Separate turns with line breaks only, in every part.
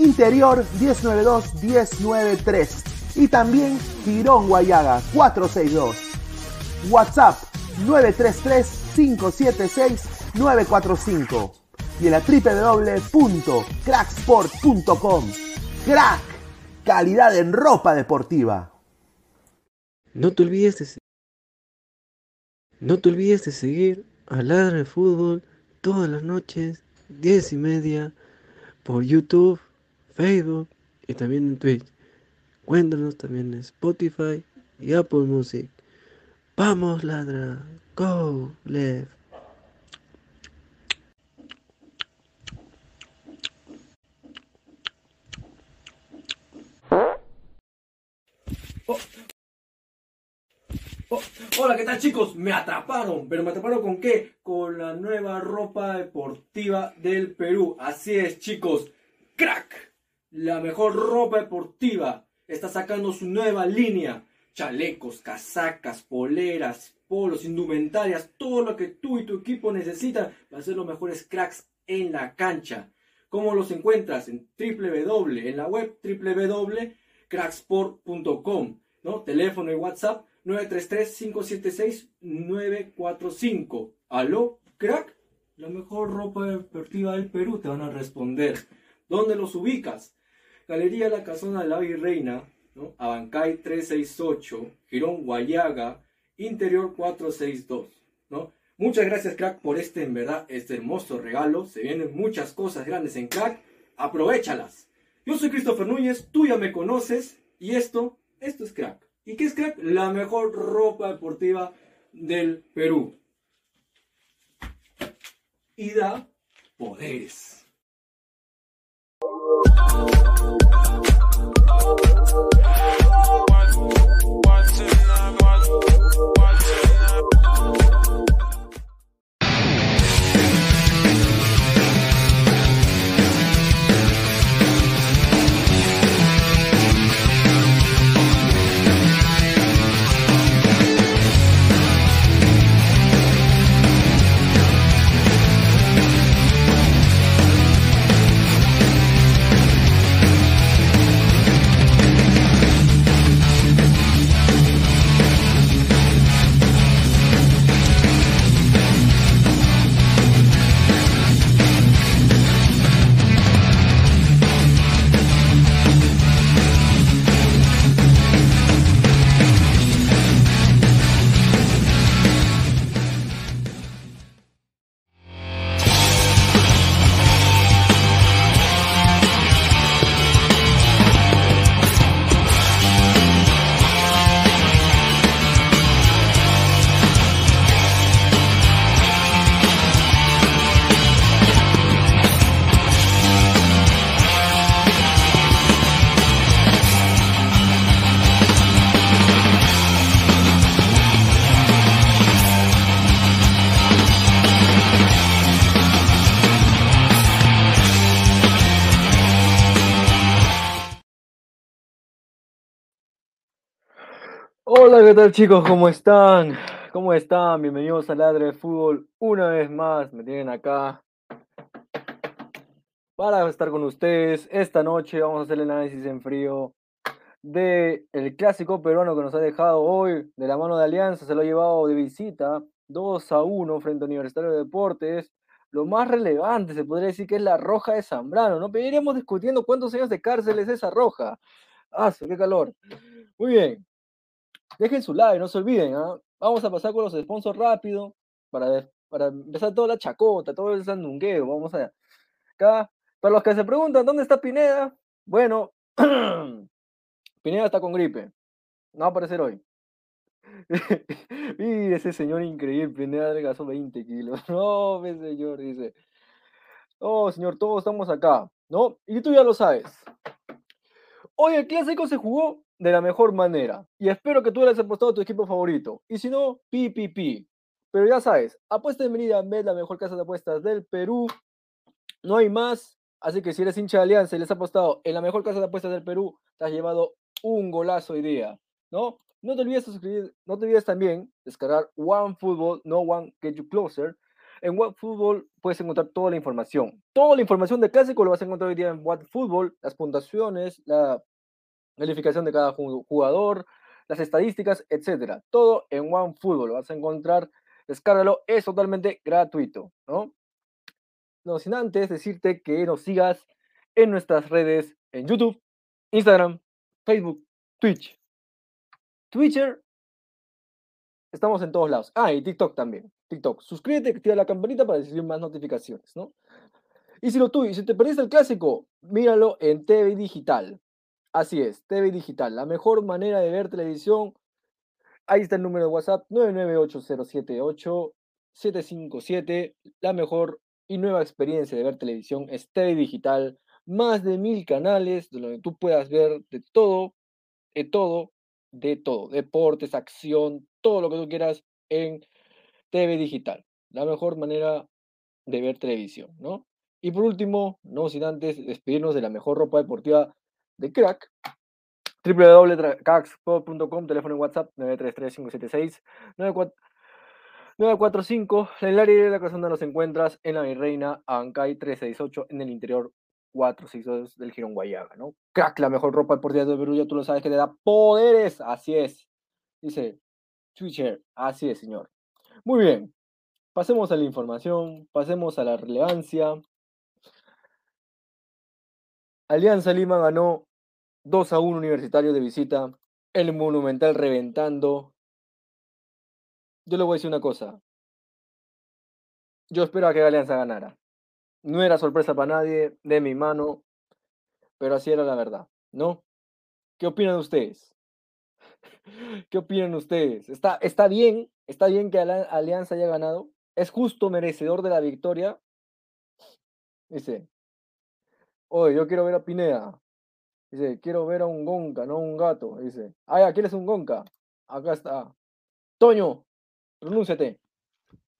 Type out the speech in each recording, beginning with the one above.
Interior 192-193 y también Girón Guayaga 462. WhatsApp 933-576-945 y en la www.cracksport.com. Crack, calidad en ropa deportiva.
No te olvides de, no te olvides de seguir a Ladra de Fútbol todas las noches, 10 y media, por YouTube, Facebook y también en Twitch. Cuéntanos también en Spotify y Apple Music. Vamos, ladra. Go, left.
Oh, hola, ¿qué tal chicos? Me atraparon, pero me atraparon con qué? Con la nueva ropa deportiva del Perú. Así es, chicos. Crack, la mejor ropa deportiva, está sacando su nueva línea. Chalecos, casacas, poleras, polos, indumentarias, todo lo que tú y tu equipo necesitan para ser los mejores cracks en la cancha. ¿Cómo los encuentras? En www, en la web www.cracksport.com, ¿no? Teléfono y WhatsApp 933-576-945. ¿Aló, crack? La mejor ropa deportiva del Perú te van a responder. ¿Dónde los ubicas? Galería La Casona de la Virreina, ¿no? Abancay 368, Girón Guayaga, Interior 462, ¿no? Muchas gracias, crack, por este, en verdad, este hermoso regalo. Se vienen muchas cosas grandes en crack. Aprovechalas. Yo soy Christopher Núñez, tú ya me conoces, y esto, esto es crack. ¿Y qué es crack? La mejor ropa deportiva del Perú. Y da poderes.
Hola, ¿qué tal chicos? ¿Cómo están? ¿Cómo están? Bienvenidos a Ladre de Fútbol una vez más. Me tienen acá para estar con ustedes. Esta noche vamos a hacer el análisis en frío del el clásico peruano que nos ha dejado hoy de la mano de Alianza. Se lo ha llevado de visita 2 a 1 frente a Universitario de Deportes. Lo más relevante se podría decir que es la roja de Zambrano, ¿no? Pero iremos discutiendo cuántos años de cárcel es esa roja. ¡Ah, qué calor! Muy bien. Dejen su like, no se olviden. ¿ah? Vamos a pasar con los sponsors rápido para, para empezar toda la chacota, todo el sandungueo. Vamos a acá. Para los que se preguntan dónde está Pineda, bueno, Pineda está con gripe. No va a aparecer hoy.
Mire ese señor increíble, Pineda adelgazó 20 kilos. No, ese señor dice. Oh, señor, todos estamos acá, ¿no? Y tú ya lo sabes. Hoy el clásico se jugó de la mejor manera. Y espero que tú le hayas apostado a tu equipo favorito. Y si no, pi, pi, pi. Pero ya sabes, apuesta de Merida es la mejor casa de apuestas del Perú. No hay más. Así que si eres hincha de Alianza y les ha apostado en la mejor casa de apuestas del Perú, te has llevado un golazo hoy día, ¿no? No te olvides suscribir, no te olvides también descargar OneFootball, No One Get You Closer. En OneFootball puedes encontrar toda la información. Toda la información de clásico lo vas a encontrar hoy día en OneFootball, las puntuaciones, la calificación de cada jugador, las estadísticas, etcétera. Todo en OneFootball vas a encontrar. Descárgalo, es totalmente gratuito, ¿no? No sin antes decirte que nos sigas en nuestras redes en YouTube, Instagram, Facebook, Twitch, Twitter. Estamos en todos lados. Ah, y TikTok también. TikTok. Suscríbete, activa la campanita para recibir más notificaciones, ¿no? Y si lo tú, y si te perdiste el clásico, míralo en TV Digital. Así es, TV Digital, la mejor manera de ver televisión. Ahí está el número de WhatsApp, 998078757. La mejor y nueva experiencia de ver televisión es TV Digital. Más de mil canales donde tú puedas ver de todo, de todo, de todo. Deportes, acción, todo lo que tú quieras en TV Digital. La mejor manera de ver televisión, ¿no? Y por último, no sin antes despedirnos de la mejor ropa deportiva de Crack. www.cracksport.com, teléfono en WhatsApp 933-576-945. En el área de la casa donde nos encuentras, en la Virreina, Ancay 368, en el interior 462 del Girón Guayaga, ¿no? Crack, la mejor ropa deportiva de Perú, tú lo sabes que te da poderes, así es. Dice Twitter, así es, señor. Muy bien, pasemos a la información, pasemos a la relevancia. Alianza Lima ganó 2 a 1 Universitario de visita, el Monumental reventando. Yo le voy a decir una cosa. Yo esperaba que Alianza ganara. No era sorpresa para nadie, de mi mano, pero así era la verdad, ¿no? ¿Qué opinan ustedes? ¿Qué opinan ustedes? ¿Está, está bien? ¿Está bien que Alianza haya ganado? ¿Es justo merecedor de la victoria? Dice, oye, yo quiero ver a Pineda. Dice, quiero ver a un gonca, no un gato. Dice, ah, ya, ¿quieres un gonca? Acá está. Toño, pronúnciate.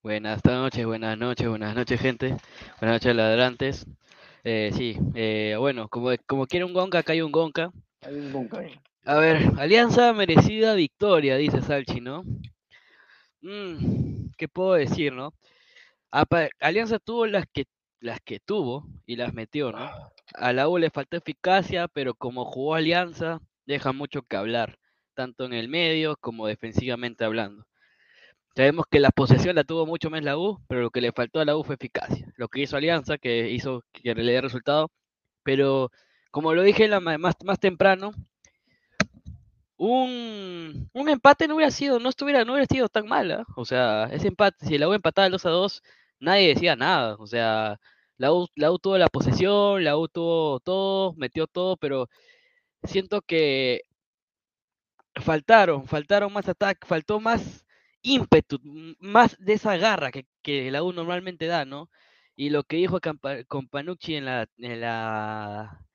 Buenas noches, buenas noches, buenas noches, gente. Buenas noches, ladrantes. Eh, sí, eh, bueno, como, como quiere un gonca, acá hay un gonca.
Hay un gonca.
A ver, Alianza merecida victoria, dice Salchi, ¿no? Mm, ¿Qué puedo decir, no? Alianza tuvo las que, las que tuvo y las metió, ¿no? A la U le faltó eficacia, pero como jugó Alianza, deja mucho que hablar, tanto en el medio como defensivamente hablando. Sabemos que la posesión la tuvo mucho más la U, pero lo que le faltó a la U fue eficacia. Lo que hizo Alianza, que hizo que le dé resultado. Pero, como lo dije más, más temprano, un, empate no hubiera sido, no estuviera, no hubiera sido tan mala. O sea, ese empate, si la U empataba 2 a 2, nadie decía nada. O sea, la U, la U tuvo la posesión, la U tuvo todo, metió todo, pero siento que faltaron, faltaron más ataques, faltó más ímpetu, más de esa garra que, que, la U normalmente da, ¿no? Y lo que dijo con Panucci en la, en la,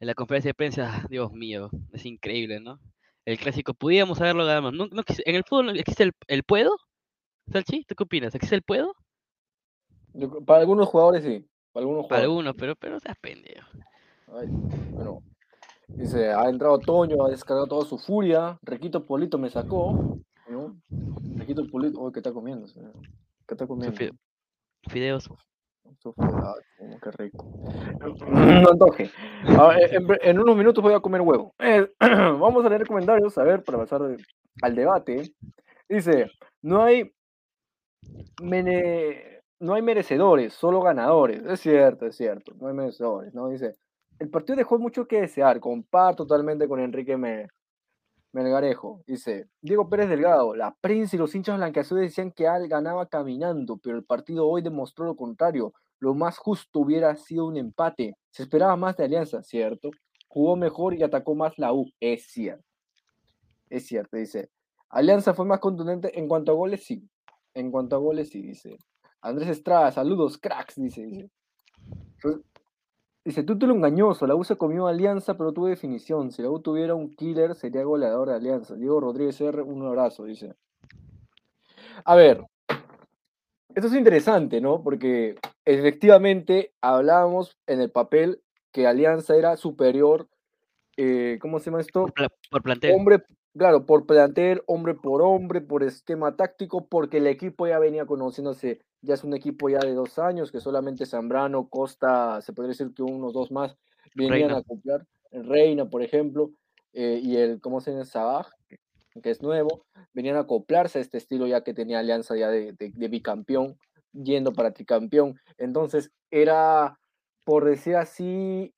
en la conferencia de prensa, Dios mío, es increíble, ¿no? El clásico, pudiéramos haberlo ganado. En el fútbol existe el puedo, Salchi, ¿tú qué opinas? ¿Existe el puedo?
Para algunos jugadores sí.
Para algunos, para algunos pero, pero seas pendejo.
bueno, dice, ha entrado Toño, ha descargado toda su furia. Requito Polito me sacó. ¿no? Requito Polito, oh, ¿qué está comiendo? ¿Qué está comiendo?
Fideos.
Ah, qué rico. No antoje. en, unos minutos voy a comer huevo. Eh, vamos a leer comentarios, a ver, para pasar al debate. Dice, no hay no hay merecedores, solo ganadores. Es cierto, es cierto, no hay merecedores, ¿no? Dice, el partido dejó mucho que desear, comparto totalmente con Enrique me Melgarejo. Dice, Diego Pérez Delgado, la prensa y los hinchas blanqueazules decían que Al ganaba caminando, pero el partido hoy demostró lo contrario. Lo más justo hubiera sido un empate. Se esperaba más de Alianza, ¿cierto? Jugó mejor y atacó más la U, es cierto. Es cierto, dice. Alianza fue más contundente en cuanto a goles, sí. En cuanto a goles, sí, dice. Andrés Estrada, saludos, cracks, dice. Dice, Pues, dice título engañoso. La U se comió Alianza, pero tuvo definición. Si la U tuviera un killer, sería goleador de Alianza. Diego Rodríguez R, un abrazo, dice. A ver, esto es interesante, ¿no? Porque efectivamente hablábamos en el papel que Alianza era superior, eh, ¿cómo se llama esto?
Por plantel.
Hombre, claro, por plantel, hombre por hombre, por esquema táctico, porque el equipo ya venía conociéndose, ya es un equipo ya de dos años, que solamente Zambrano, Costa, se podría decir que unos dos más venían
Reina.
a comprar, Reina, por ejemplo, eh, y el, ¿cómo se llama? Sabaj, que, es nuevo, venían a acoplarse a este estilo ya que tenía Alianza ya de, de- de bicampeón, yendo para tricampeón. Entonces, era, por decir así,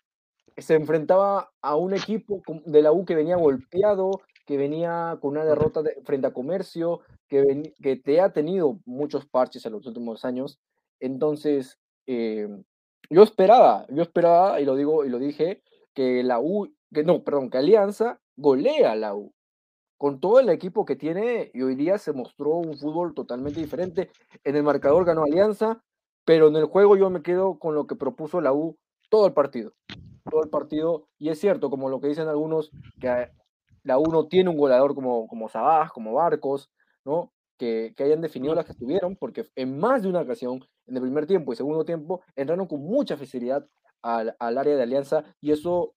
se enfrentaba a un equipo de la U que venía golpeado, que venía con una derrota de- frente a Comercio, que, ven- que te ha tenido muchos parches en los últimos años. Entonces, eh, yo esperaba, yo esperaba, y lo digo, y lo dije, que la U, que no, perdón, que Alianza golea a la U. Con todo el equipo que tiene, y hoy día se mostró un fútbol totalmente diferente. En el marcador ganó Alianza, pero en el juego yo me quedo con lo que propuso la U todo el partido todo el partido. Y es cierto, como lo que dicen algunos, que la U no tiene un goleador como, como Sabaj, como Barcos, ¿no? Que, que hayan definido las que estuvieron, porque en más de una ocasión, en el primer tiempo y segundo tiempo, entraron con mucha facilidad al, al área de Alianza y eso,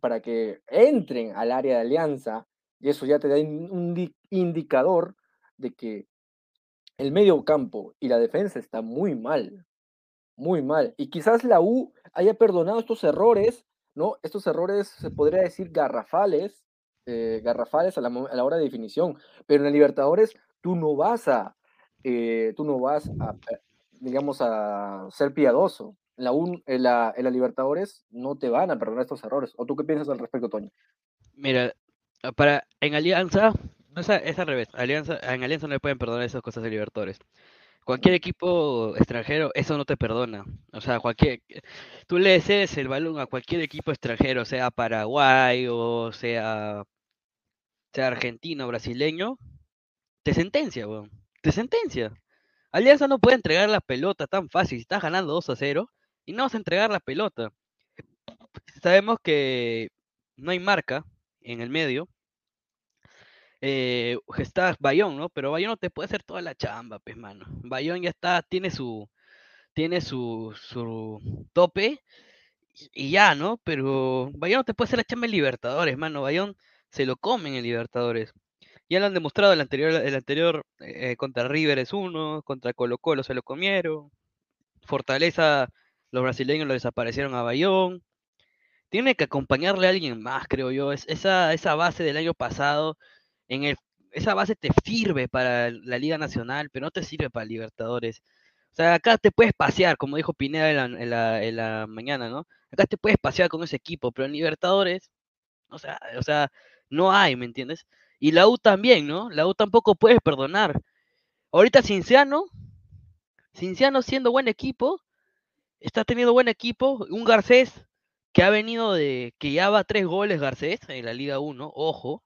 para que entren al área de Alianza, y eso ya te da un di- indicador de que el medio campo y la defensa está muy mal, muy mal. Y quizás la U haya perdonado estos errores, ¿no? Estos errores se podría decir garrafales, eh, garrafales a la, a la hora de definición. Pero en la Libertadores tú no vas a, eh, tú no vas a, eh, digamos, a ser piadoso. En la, U- en la, en la Libertadores no te van a perdonar estos errores. ¿O tú qué piensas al respecto, Toño?
Mira, ah, para en Alianza, no es, a- es al revés. Alianza, en Alianza no le pueden perdonar esas cosas de Libertadores. Cualquier equipo extranjero, eso no te perdona. O sea, cualquier, tú le cedes el balón a cualquier equipo extranjero, sea Paraguay o sea, sea argentino brasileño, te sentencia, weón. Te sentencia. Alianza no puede entregar la pelota tan fácil. Estás ganando 2 a 0 y no vas a entregar la pelota. Sabemos que no hay marca en el medio. Eh, está Bayón, ¿no? Pero Bayón no te puede hacer toda la chamba, pues, mano. Bayón ya está, tiene su, tiene su, su tope y y ya, ¿no? Pero Bayón no te puede hacer la chamba en Libertadores, mano. Bayón se lo comen en Libertadores. Ya lo han demostrado el anterior, el anterior eh, contra River es uno, contra Colo Colo se lo comieron. Fortaleza, los brasileños lo desaparecieron a Bayón. Tiene que acompañarle a alguien más, creo yo. Es, esa, esa base del año pasado, en el, esa base te sirve para la Liga Nacional, pero no te sirve para Libertadores. O sea, acá te puedes pasear, como dijo Pineda en la, en la, en la mañana, ¿no? Acá te puedes pasear con ese equipo, pero en Libertadores, o sea, o sea, no hay, ¿me entiendes? Y la U también, ¿no? La U tampoco puedes perdonar. Ahorita Cinciano, Cinciano siendo buen equipo, está teniendo buen equipo, un Garcés que ha venido de, que ya va tres goles Garcés en la Liga 1, ojo.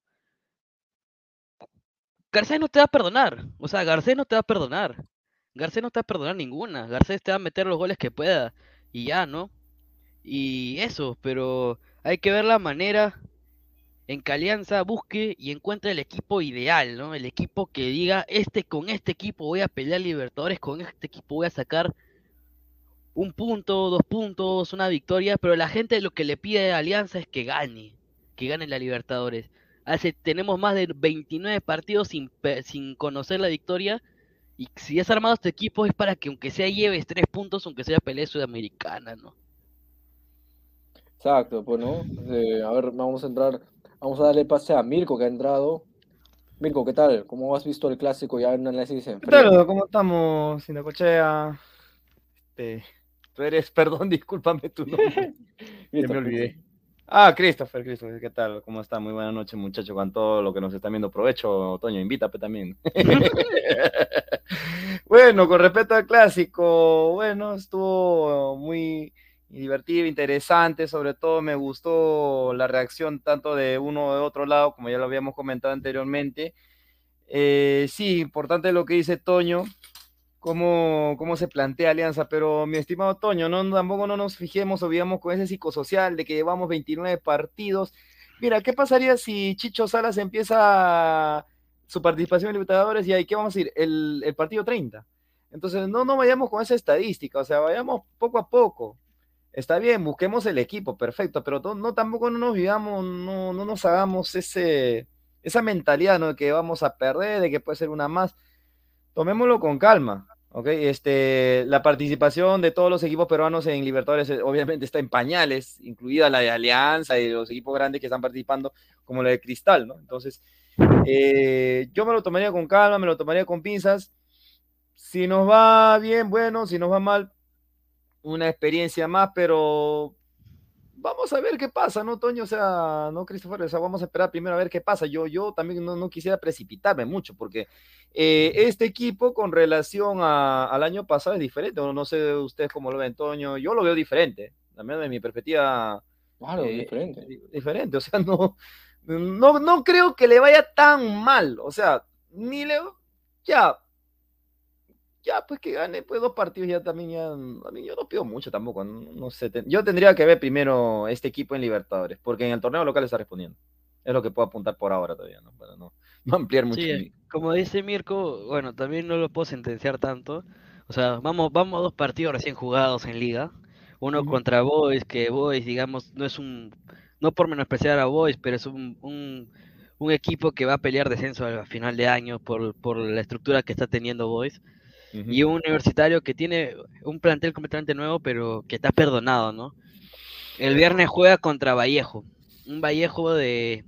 Garcés no te va a perdonar, o sea, Garcés no te va a perdonar. Garcés no te va a perdonar ninguna, Garcés te va a meter los goles que pueda y ya, ¿no? Y eso, pero hay que ver la manera en que Alianza busque y encuentre el equipo ideal, ¿no? El equipo que diga, este con este equipo voy a pelear Libertadores, con este equipo voy a sacar un punto, dos puntos, una victoria, pero la gente lo que le pide a Alianza es que gane, que gane la Libertadores. Hace, tenemos más de 29 partidos sin, sin conocer la victoria, y si has armado este equipo es para que aunque sea lleves tres puntos, aunque sea pelea sudamericana, ¿no?
Exacto, pues no. Eh, a ver, vamos a entrar, vamos a darle pase a Mirko que ha entrado. Mirko, ¿qué tal? ¿Cómo has visto el clásico ya en análisis en
¿Qué
frío?
tal? ¿Cómo estamos? Sinacochea. Este, tú eres, perdón, discúlpame tu nombre. Me olvidé. Ah, Christopher, Christopher, ¿qué tal? ¿Cómo está? Muy buena noche, muchachos, con todo lo que nos están viendo. Provecho, Toño, invítame también. bueno, con respecto al clásico, bueno, estuvo muy divertido, interesante, sobre todo me gustó la reacción tanto de uno de otro lado, como ya lo habíamos comentado anteriormente.
Eh, sí, importante lo que dice Toño, cómo, cómo se plantea Alianza, pero mi estimado Toño, no, tampoco no nos fijemos o con ese psicosocial de que llevamos 29 partidos. Mira, ¿qué pasaría si Chicho Salas empieza su participación en Libertadores y ahí, ¿qué vamos a decir? El, el partido 30. Entonces, no, no vayamos con esa estadística, o sea, vayamos poco a poco. Está bien, busquemos el equipo, perfecto, pero no, tampoco no nos vivamos, no, no nos hagamos ese, esa mentalidad, ¿no? De que vamos a perder, de que puede ser una más. Tomémoslo con calma, ¿ok? Este, la participación de todos los equipos peruanos en Libertadores eh, obviamente está en pañales, incluida la de Alianza y los equipos grandes que están participando, como la de Cristal, ¿no? Entonces, eh, yo me lo tomaría con calma, me lo tomaría con pinzas. Si nos va bien, bueno, si nos va mal, una experiencia más, pero vamos a ver qué pasa, ¿no, Toño? O sea, no, Christopher, o sea, vamos a esperar primero a ver qué pasa. Yo, yo también no, no quisiera precipitarme mucho, porque eh, este equipo con relación a, al año pasado es diferente. No, no sé ustedes cómo lo ven, Toño. Yo lo veo diferente, también de mi perspectiva.
Claro,
eh,
diferente.
Diferente, o sea, no, no, no creo que le vaya tan mal. O sea, ni le. Ya, ya pues que gane pues dos partidos ya también ya a mí yo no pido mucho tampoco no, no sé ten- yo tendría que ver primero este equipo en Libertadores porque en el torneo local está respondiendo es lo que puedo apuntar por ahora todavía no para no, no ampliar mucho
Sí,
mi-
como dice Mirko, bueno, también no lo puedo sentenciar tanto. O sea, vamos, vamos a dos partidos recién jugados en liga. Uno contra Boys, que Boys, digamos, no es un, no por menospreciar a Boys, pero es un, un, un equipo que va a pelear descenso al final de año por, por la estructura que está teniendo Boys. Y un universitario que tiene un plantel completamente nuevo, pero que está perdonado, ¿no? El viernes juega contra Vallejo. Un Vallejo de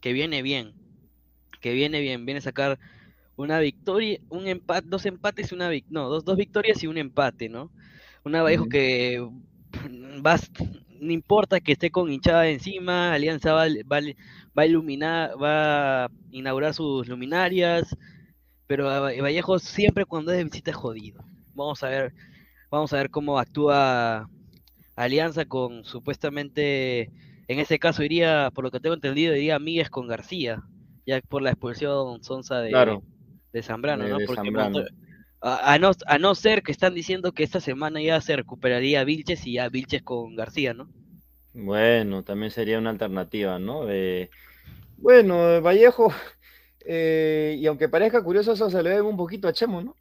que viene bien. Que viene bien. Viene a sacar una victoria, un empate, dos empates y una vic- no, dos, dos victorias y un empate, ¿no? Una Vallejo que va, no importa que esté con hinchada encima, Alianza va, va, va a iluminar, va a inaugurar sus luminarias, pero Vallejo siempre cuando es de visita es jodido. Vamos a ver, vamos a ver cómo actúa Alianza con supuestamente, en ese caso iría, por lo que tengo entendido, iría Míguez con García, ya por la expulsión sonsa de,
Claro.
de Zambrano, ¿no?
de
Porque
Zambrano.
A, a no, a no ser que están diciendo que esta semana ya se recuperaría Vilches y ya Vilches con García, ¿no?
bueno también sería una alternativa no bueno Vallejo eh, y aunque parezca curioso eso se le debe un poquito a Chemo no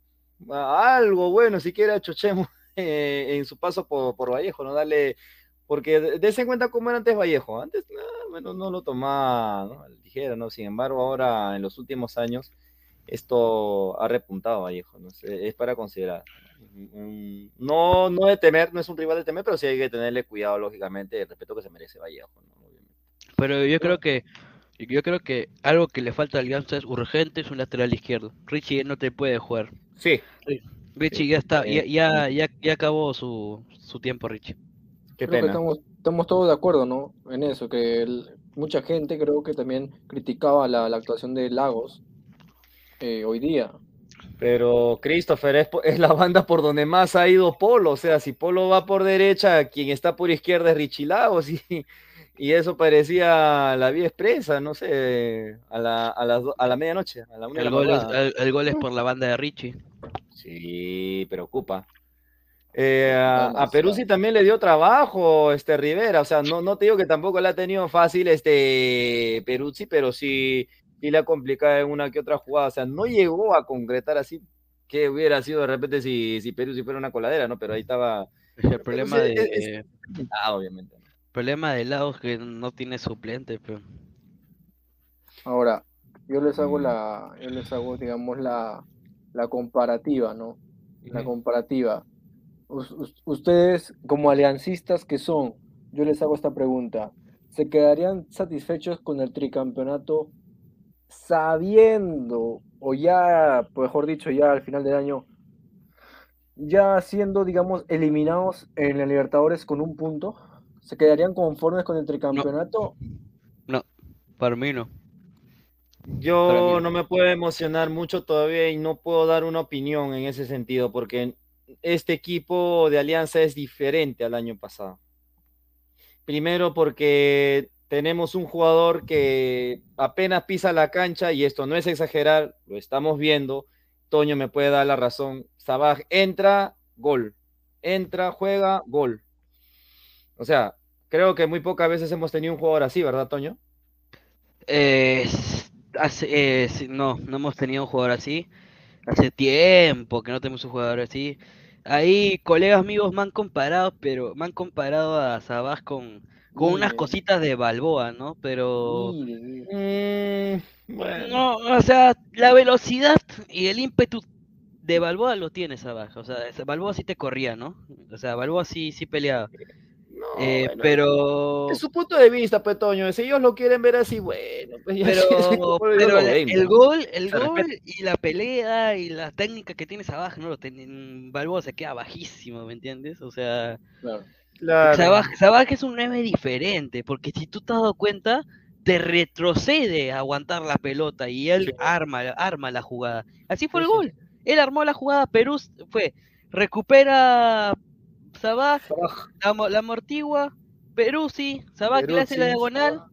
A- algo bueno siquiera ha hecho Chemo eh, en su paso por, por Vallejo no darle porque dése en cuenta cómo era antes Vallejo. Antes ah, bueno, no lo tomaba ¿no? ligera, ¿no? Sin embargo, ahora en los últimos años esto ha repuntado Vallejo, ¿no? Es, es para considerar. No, no de temer, no es un rival de temer, pero sí hay que tenerle cuidado, lógicamente, el respeto que se merece Vallejo, ¿no? Obviamente.
Pero yo creo que yo creo que algo que le falta a Alianza es urgente, es un lateral izquierdo. Richie no te puede jugar.
Sí,
Richie ya está, ya, ya, ya, ya acabó su, su tiempo, Richie.
qué
Creo que
pena.
estamos, estamos todos de acuerdo, ¿no? En eso, que el- mucha gente creo que también criticaba la, la actuación de Lagos eh, hoy día.
Pero Christopher es la banda por donde más ha ido Polo. O sea, si Polo va por derecha, quien está por izquierda es Richie Lagos. Y, y eso parecía la vía expresa, no sé, a la, a las do- a la medianoche, a la una de
El
la
gol, es, el, el gol es por la banda de Richie.
Sí, preocupa. Eh, a. Peruzzi también le dio trabajo, este Rivera. O sea, no, no te digo que tampoco le ha tenido fácil este Peruzzi, pero sí, sí le ha complicado en una que otra jugada. O sea, no llegó a concretar así que hubiera sido de repente si, si Peruzzi fuera una coladera, ¿no? Pero ahí estaba
El problema de,
es- es- ah, obviamente.
Problema de Lagos que no tiene suplente, pero
Ahora, yo les hago
Mm.
la, yo les hago, digamos, la, la comparativa, ¿no? La comparativa. Us- us- ustedes, como aliancistas que son, yo les hago esta pregunta. ¿Se quedarían satisfechos con el tricampeonato sabiendo, o ya, mejor dicho, ya al final del año, ya siendo, digamos, eliminados en la Libertadores con un punto? ¿Se quedarían conformes con el tricampeonato?
no, para mí no.
Yo
mí.
no me puedo emocionar mucho todavía y no puedo dar una opinión en ese sentido, porque este equipo de Alianza es diferente al año pasado. Primero porque tenemos un jugador que apenas pisa la cancha, y esto no es exagerar, lo estamos viendo. Toño me puede dar la razón. Sabaj entra, gol. Entra, juega, gol. O sea, creo que muy pocas veces hemos tenido un jugador así, ¿verdad, Toño?
Eh, hace- eh, no, no hemos tenido un jugador así. Hace tiempo que no tenemos un jugador así. Ahí colegas míos me han comparado, pero me han comparado a Sabaj con, con unas cositas de Balboa, ¿no? Pero.
Mm, bueno.
no, o sea, la velocidad y el ímpetu de Balboa lo tiene Sabaj. O sea, Balboa sí te corría, ¿no? O sea, Balboa sí, sí peleaba.
No,
Eh,
bueno,
pero
Es su punto de vista, pues, Toño. Si ellos lo quieren ver así, bueno. Pues ya
Pero,
sí,
el,
ven,
el
¿no?
gol, el
Se
gol
respeta.
y la pelea y la técnica que tiene Sabaj, no lo tiene, Balboa se queda bajísimo, ¿me entiendes? O sea,
Claro.
Claro.
Sabaj, Sabaj es un 9 diferente, porque si tú te has dado cuenta, te retrocede a aguantar la pelota y él
Sí.
arma, arma la jugada. Así fue
Sí,
el
sí.
gol. Él armó la jugada, Perú fue, recupera Sabaj, la, la amortigua, Perú sí, Sabaj le hace la
Peruzzi,
diagonal,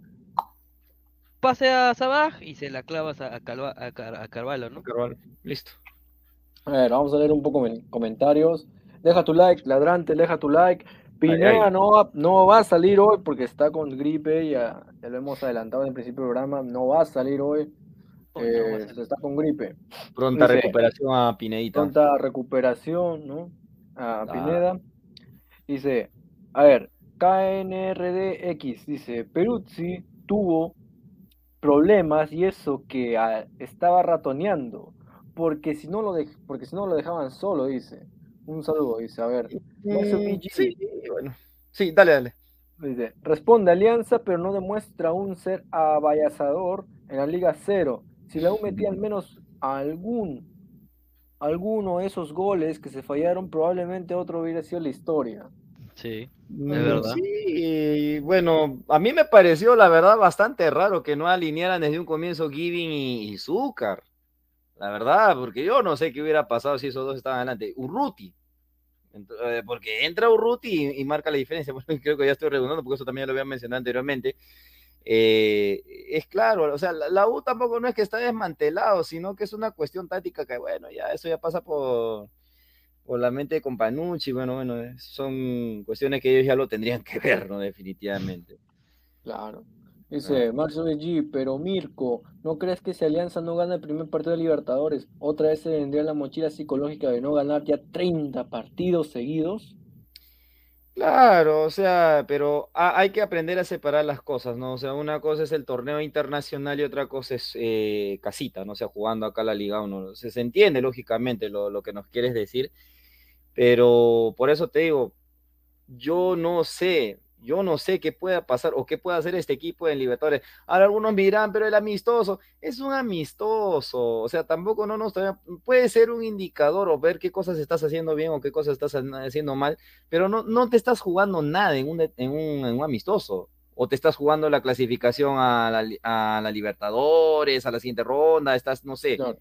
pase a Sabaj y se la clavas a, a, Calva- a Car- a Carvalho, ¿no?
Carvalho. Listo.
A ver, vamos a leer un poco men- comentarios. Deja tu like, ladrante, deja tu like. Pineda
ay.
No, va, no va a salir hoy porque está con gripe, ya, ya lo hemos adelantado en el principio del programa, no va a salir hoy,
no,
eh, está con gripe.
Pronta
Dice-
recuperación a Pinedita.
Pronta recuperación, ¿no? A
Ah.
Pineda. Dice, a ver, KNRDX dice, Peruzzi tuvo problemas y eso que ah, estaba ratoneando, porque si no lo porque si no lo dejaban solo, dice. Un saludo, dice, a ver.
Mm, sí, bueno. Sí, dale, dale.
Dice, responde Alianza, pero no demuestra un ser abayazador en la Liga Cero. Si la U metía al menos algún, alguno de esos goles que se fallaron, probablemente otro hubiera sido la historia.
Sí.
Mm,
verdad.
Sí, bueno, a mí me pareció la verdad bastante raro que no alinearan desde un comienzo Giving y, y Zúcar. La verdad, porque yo no sé qué hubiera pasado si esos dos estaban adelante. Urruti. Eh, Porque entra Urruti y, y marca la diferencia. Bueno, creo que ya estoy redundando porque eso también lo había mencionado anteriormente. Eh, es claro, o sea, la, la U tampoco no es que está desmantelado, sino que es una cuestión táctica que, bueno, ya eso ya pasa por, por la mente de Companucci, bueno, bueno, eh, son cuestiones que ellos ya lo tendrían que ver, ¿no? Definitivamente.
Claro. Dice Marcio G, pero Mirko, ¿no crees que si Alianza no gana el primer partido de Libertadores, otra vez se vendría la mochila psicológica de no ganar ya 30 partidos seguidos?
Claro, o sea, pero ha- hay que aprender a separar las cosas, ¿no? O sea, una cosa es el torneo internacional y otra cosa es eh, casita, ¿no? O sea, jugando acá la Liga 1. Se, se entiende, lógicamente, lo, lo que nos quieres decir, pero por eso te digo, yo no sé, yo no sé qué pueda pasar o qué puede hacer este equipo en Libertadores. Ahora algunos me dirán, pero el amistoso es un amistoso, o sea, tampoco no nos puede ser un indicador o ver qué cosas estás haciendo bien o qué cosas estás haciendo mal, pero no, no te estás jugando nada en un, en un, en un amistoso. O te estás jugando la clasificación a la, a la Libertadores, a la siguiente ronda, estás, no sé.
Claro.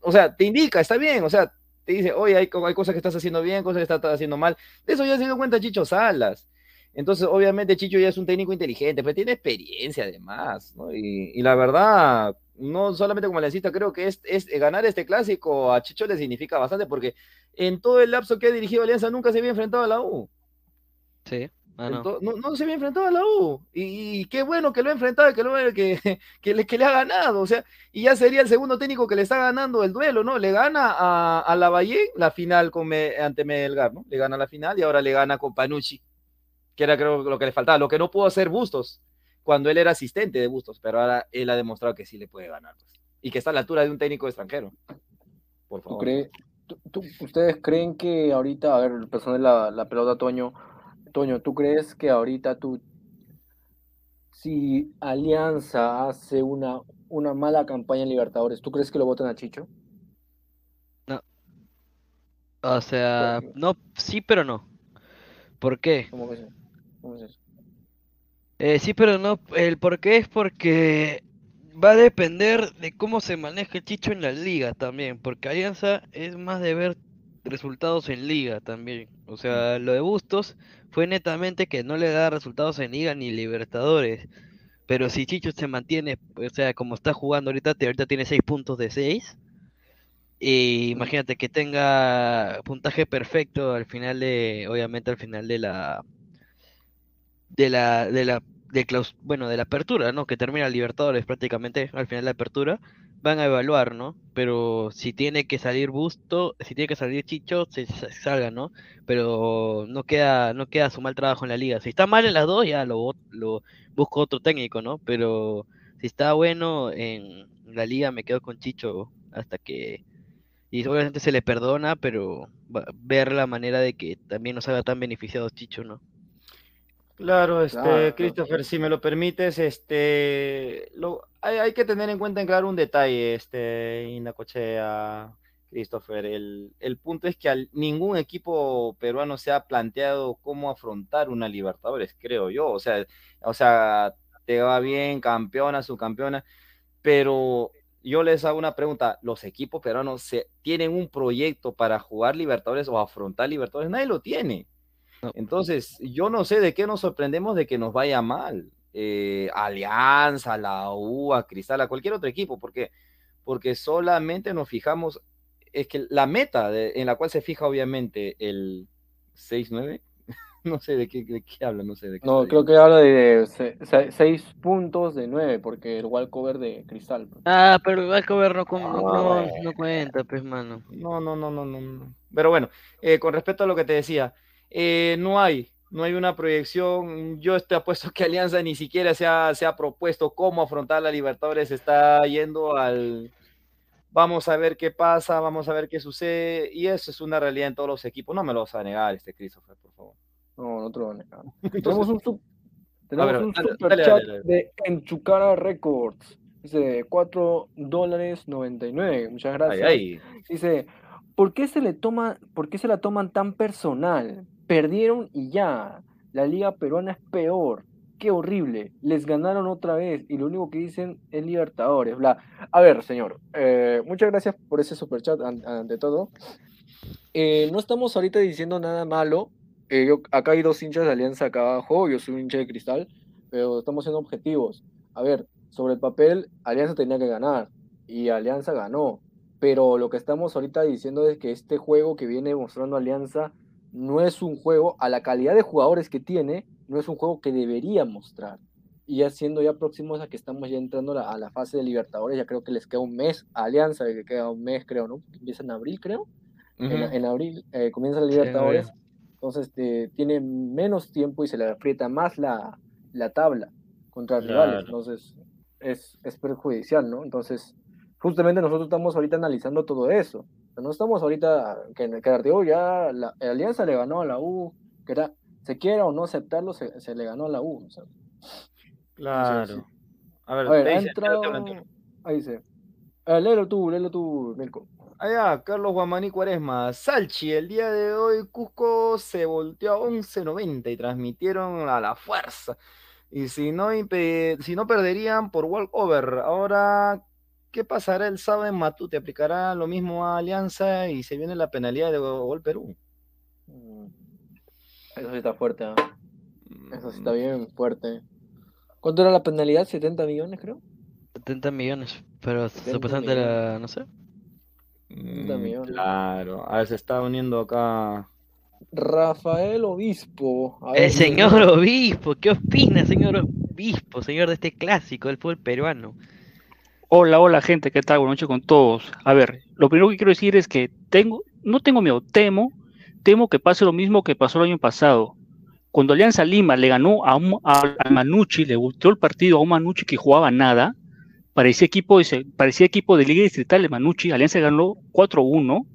O sea, te indica, está bien, o sea, te dice, oye, hay, hay cosas que estás haciendo bien, cosas que estás haciendo mal. De eso ya se dio cuenta Chicho Salas. Entonces, obviamente, Chicho ya es un técnico inteligente, pero tiene experiencia además, ¿no? Y, la verdad, no solamente como aliancista, creo que es, es, ganar este clásico a Chicho le significa bastante, porque en todo el lapso que ha dirigido Alianza nunca se había enfrentado a la U.
Sí. Ah, no.
Entonces, no. no. se había enfrentado a la U. Y, y, qué bueno que lo ha enfrentado y que, lo, que, que, le, que le ha ganado. O sea, y ya sería el segundo técnico que le está ganando el duelo, ¿no? Le gana a, a la Valle la final con me, ante Melgar, ¿no? Le gana la final y ahora le gana con Panucci que era creo lo que le faltaba, lo que no pudo hacer Bustos cuando él era asistente de Bustos, pero ahora él ha demostrado que sí le puede ganar pues, y que está a la altura de un técnico extranjero. Por favor.
¿Tú cree, tú, tú, ¿Ustedes creen que ahorita, a ver, el personal la, la pelota, Toño, Toño, ¿tú crees que ahorita tú, si Alianza hace una, una mala campaña en Libertadores, ¿tú crees que lo voten a Chicho?
No. O sea, no, sí, pero no. ¿Por qué?
¿Cómo es eso? ¿Cómo es eso?
Eh, sí, pero no. El por qué es porque va a depender de cómo se maneja el Chicho en la liga también. Porque Alianza es más de ver resultados en liga también. O sea, lo de Bustos fue netamente que no le da resultados en liga ni Libertadores. Pero si Chicho se mantiene, o sea, como está jugando ahorita, ahorita tiene 6 puntos de 6. Y imagínate que tenga puntaje perfecto al final de, obviamente al final de la, de la, de la, de claus- bueno, de la apertura, ¿no? Que termina Libertadores prácticamente al final de la apertura, van a evaluar, ¿no? Pero si tiene que salir Busto, si tiene que salir Chicho, se, salga, ¿no? Pero no queda, no queda su mal trabajo en la liga. Si está mal en las dos, ya lo, lo busco otro técnico, ¿no? Pero si está bueno en la liga, me quedo con Chicho hasta que y obviamente se le perdona, pero ver la manera de que también no salga tan beneficiado Chicho, ¿no?
Claro, este,
Claro.
Christopher, si me lo permites, este, lo, hay, hay que tener en cuenta en claro un detalle, este, Inacochea, Christopher, el, el punto es que al- ningún equipo peruano se ha planteado cómo afrontar una Libertadores, creo yo, o sea, o sea, te va bien, campeona, subcampeona, pero yo les hago una pregunta, ¿los equipos peruanos se, tienen un proyecto para jugar Libertadores o afrontar Libertadores? Nadie lo tiene.
No.
Entonces, yo no sé de qué nos sorprendemos de que nos vaya mal. Eh, Alianza, la U, a Cristal, a cualquier otro equipo, porque, porque solamente nos fijamos, es que la meta de- en la cual se fija obviamente el 6-9, no sé de qué, de qué habla, no sé de qué.
No, creo que habla de 6 puntos de 9, porque el walkover de Cristal. pues.
Ah, pero el Valcover no, con- no,
Ah,
no- no cuenta, pues, mano.
No, no, no, no, no, no. Pero bueno, eh, con respecto a lo que te decía, eh, no hay, no hay una proyección. Yo estoy apuesto que Alianza ni siquiera se ha, se ha propuesto cómo afrontar la Libertadores. Está yendo al. Vamos a ver qué pasa, vamos a ver qué sucede. Y eso es una realidad en todos los equipos. No me lo vas a negar, este Christopher, por favor.
No, no te lo voy a negar. Tenemos un, sub- tenemos
ver,
un
dale,
super
dale,
chat
dale,
de Enchucara Records. Dice 4 dólares 99. Muchas
Ay,
gracias.
ay.
Dice, ¿por qué se le toma, por qué se la toman tan personal? Perdieron y ya. La liga peruana es peor. Qué horrible. Les ganaron otra vez y lo único que dicen es Libertadores. Bla. A ver, señor, eh, muchas gracias por ese superchat an- ante todo. Eh, no estamos ahorita diciendo nada malo. Eh, acá hay dos hinchas de Alianza acá abajo. Yo soy un hincha de cristal, pero estamos siendo objetivos. A ver, sobre el papel, Alianza tenía que ganar y Alianza ganó. Pero lo que estamos ahorita diciendo es que este juego que viene mostrando Alianza no es un juego, a la calidad de jugadores que tiene, no es un juego que debería mostrar. Y ya siendo ya próximos a que estamos ya entrando a la, a la fase de Libertadores, ya creo que les queda un mes a Alianza, que queda un mes, creo, ¿no? Empieza en abril, creo. En, abril eh, comienza la
Sí,
Libertadores.
abril.
Entonces este, tiene menos tiempo y se le aprieta más la, la tabla contra
Claro.
rivales. Entonces es, es perjudicial, ¿no? Entonces, justamente nosotros estamos ahorita analizando todo eso. No estamos ahorita que, que Arteo ya la, la Alianza le ganó a la U, que era, se quiera o no aceptarlo, se, se le ganó a la U. o sea.
Claro. A ver,
A ver, ha
dice,
entrado. Ahí dice. Ah, léelo tú, léelo tú, Mirko.
Allá, Carlos Guamaní Cuaresma. Salchi, el día de hoy Cusco se volteó a 11.90 y transmitieron a la fuerza. Y si no, si no perderían por walkover. Ahora, ¿qué pasará el sábado en Matute? ¿Aplicará lo mismo a Alianza y se viene la penalidad de Gol Perú?
Mm. Eso sí está fuerte, ¿ah? Eso sí está bien fuerte. ¿Cuánto era la penalidad? ¿70 millones, creo?
70 millones, pero
70
supuestamente la, no sé.
mm,
millones.
Claro, a ver, se está uniendo acá.
Rafael Obispo. A
El señor obispo, ¿qué opina, señor obispo, señor de este clásico del fútbol peruano?
Hola, hola gente, ¿qué tal? Buenas noches con todos. A ver, lo primero que quiero decir es que tengo, no tengo miedo, temo, temo que pase lo mismo que pasó el año pasado. Cuando Alianza Lima le ganó a, un, Manucci, le volteó el partido a un Manucci que jugaba nada, parecía equipo, parecía equipo de Liga Distrital de Manucci, Alianza ganó 4-1,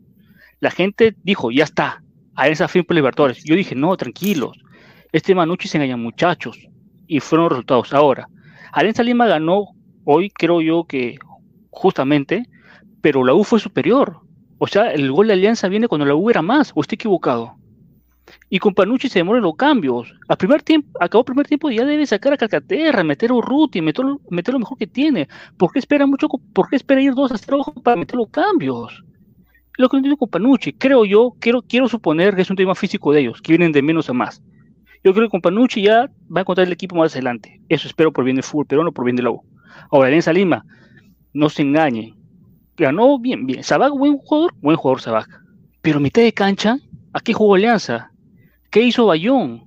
la gente dijo, ya está, Alianza fin por Libertadores. Yo dije, no, tranquilos, este Manucci se engaña muchachos, y fueron los resultados. Ahora, Alianza Lima ganó hoy creo yo que justamente, pero la U fue superior. O sea, el gol de Alianza viene cuando la U era más, o estoy equivocado. Y con Panucci se demoran los cambios. Al primer tiempo, acabó el primer tiempo y ya debe sacar a Calcaterra, meter a Urruti, meter, meter lo mejor que tiene. ¿Por qué espera mucho? ¿Por qué espera ir 2 a 0 para meter los cambios? lo que entiendo con Panucci, creo yo, quiero, quiero suponer que es un tema físico de ellos, que vienen de menos a más. Yo creo que con Panucci ya va a encontrar el equipo más adelante. Eso espero por bien de fútbol peruano, por bien de la U. Ahora, Alianza Lima, no se engañen. Ganó bien, bien. Sabac, buen jugador, buen jugador Sabac. Pero mitad de cancha, ¿a qué jugó Alianza? ¿Qué hizo Bayón?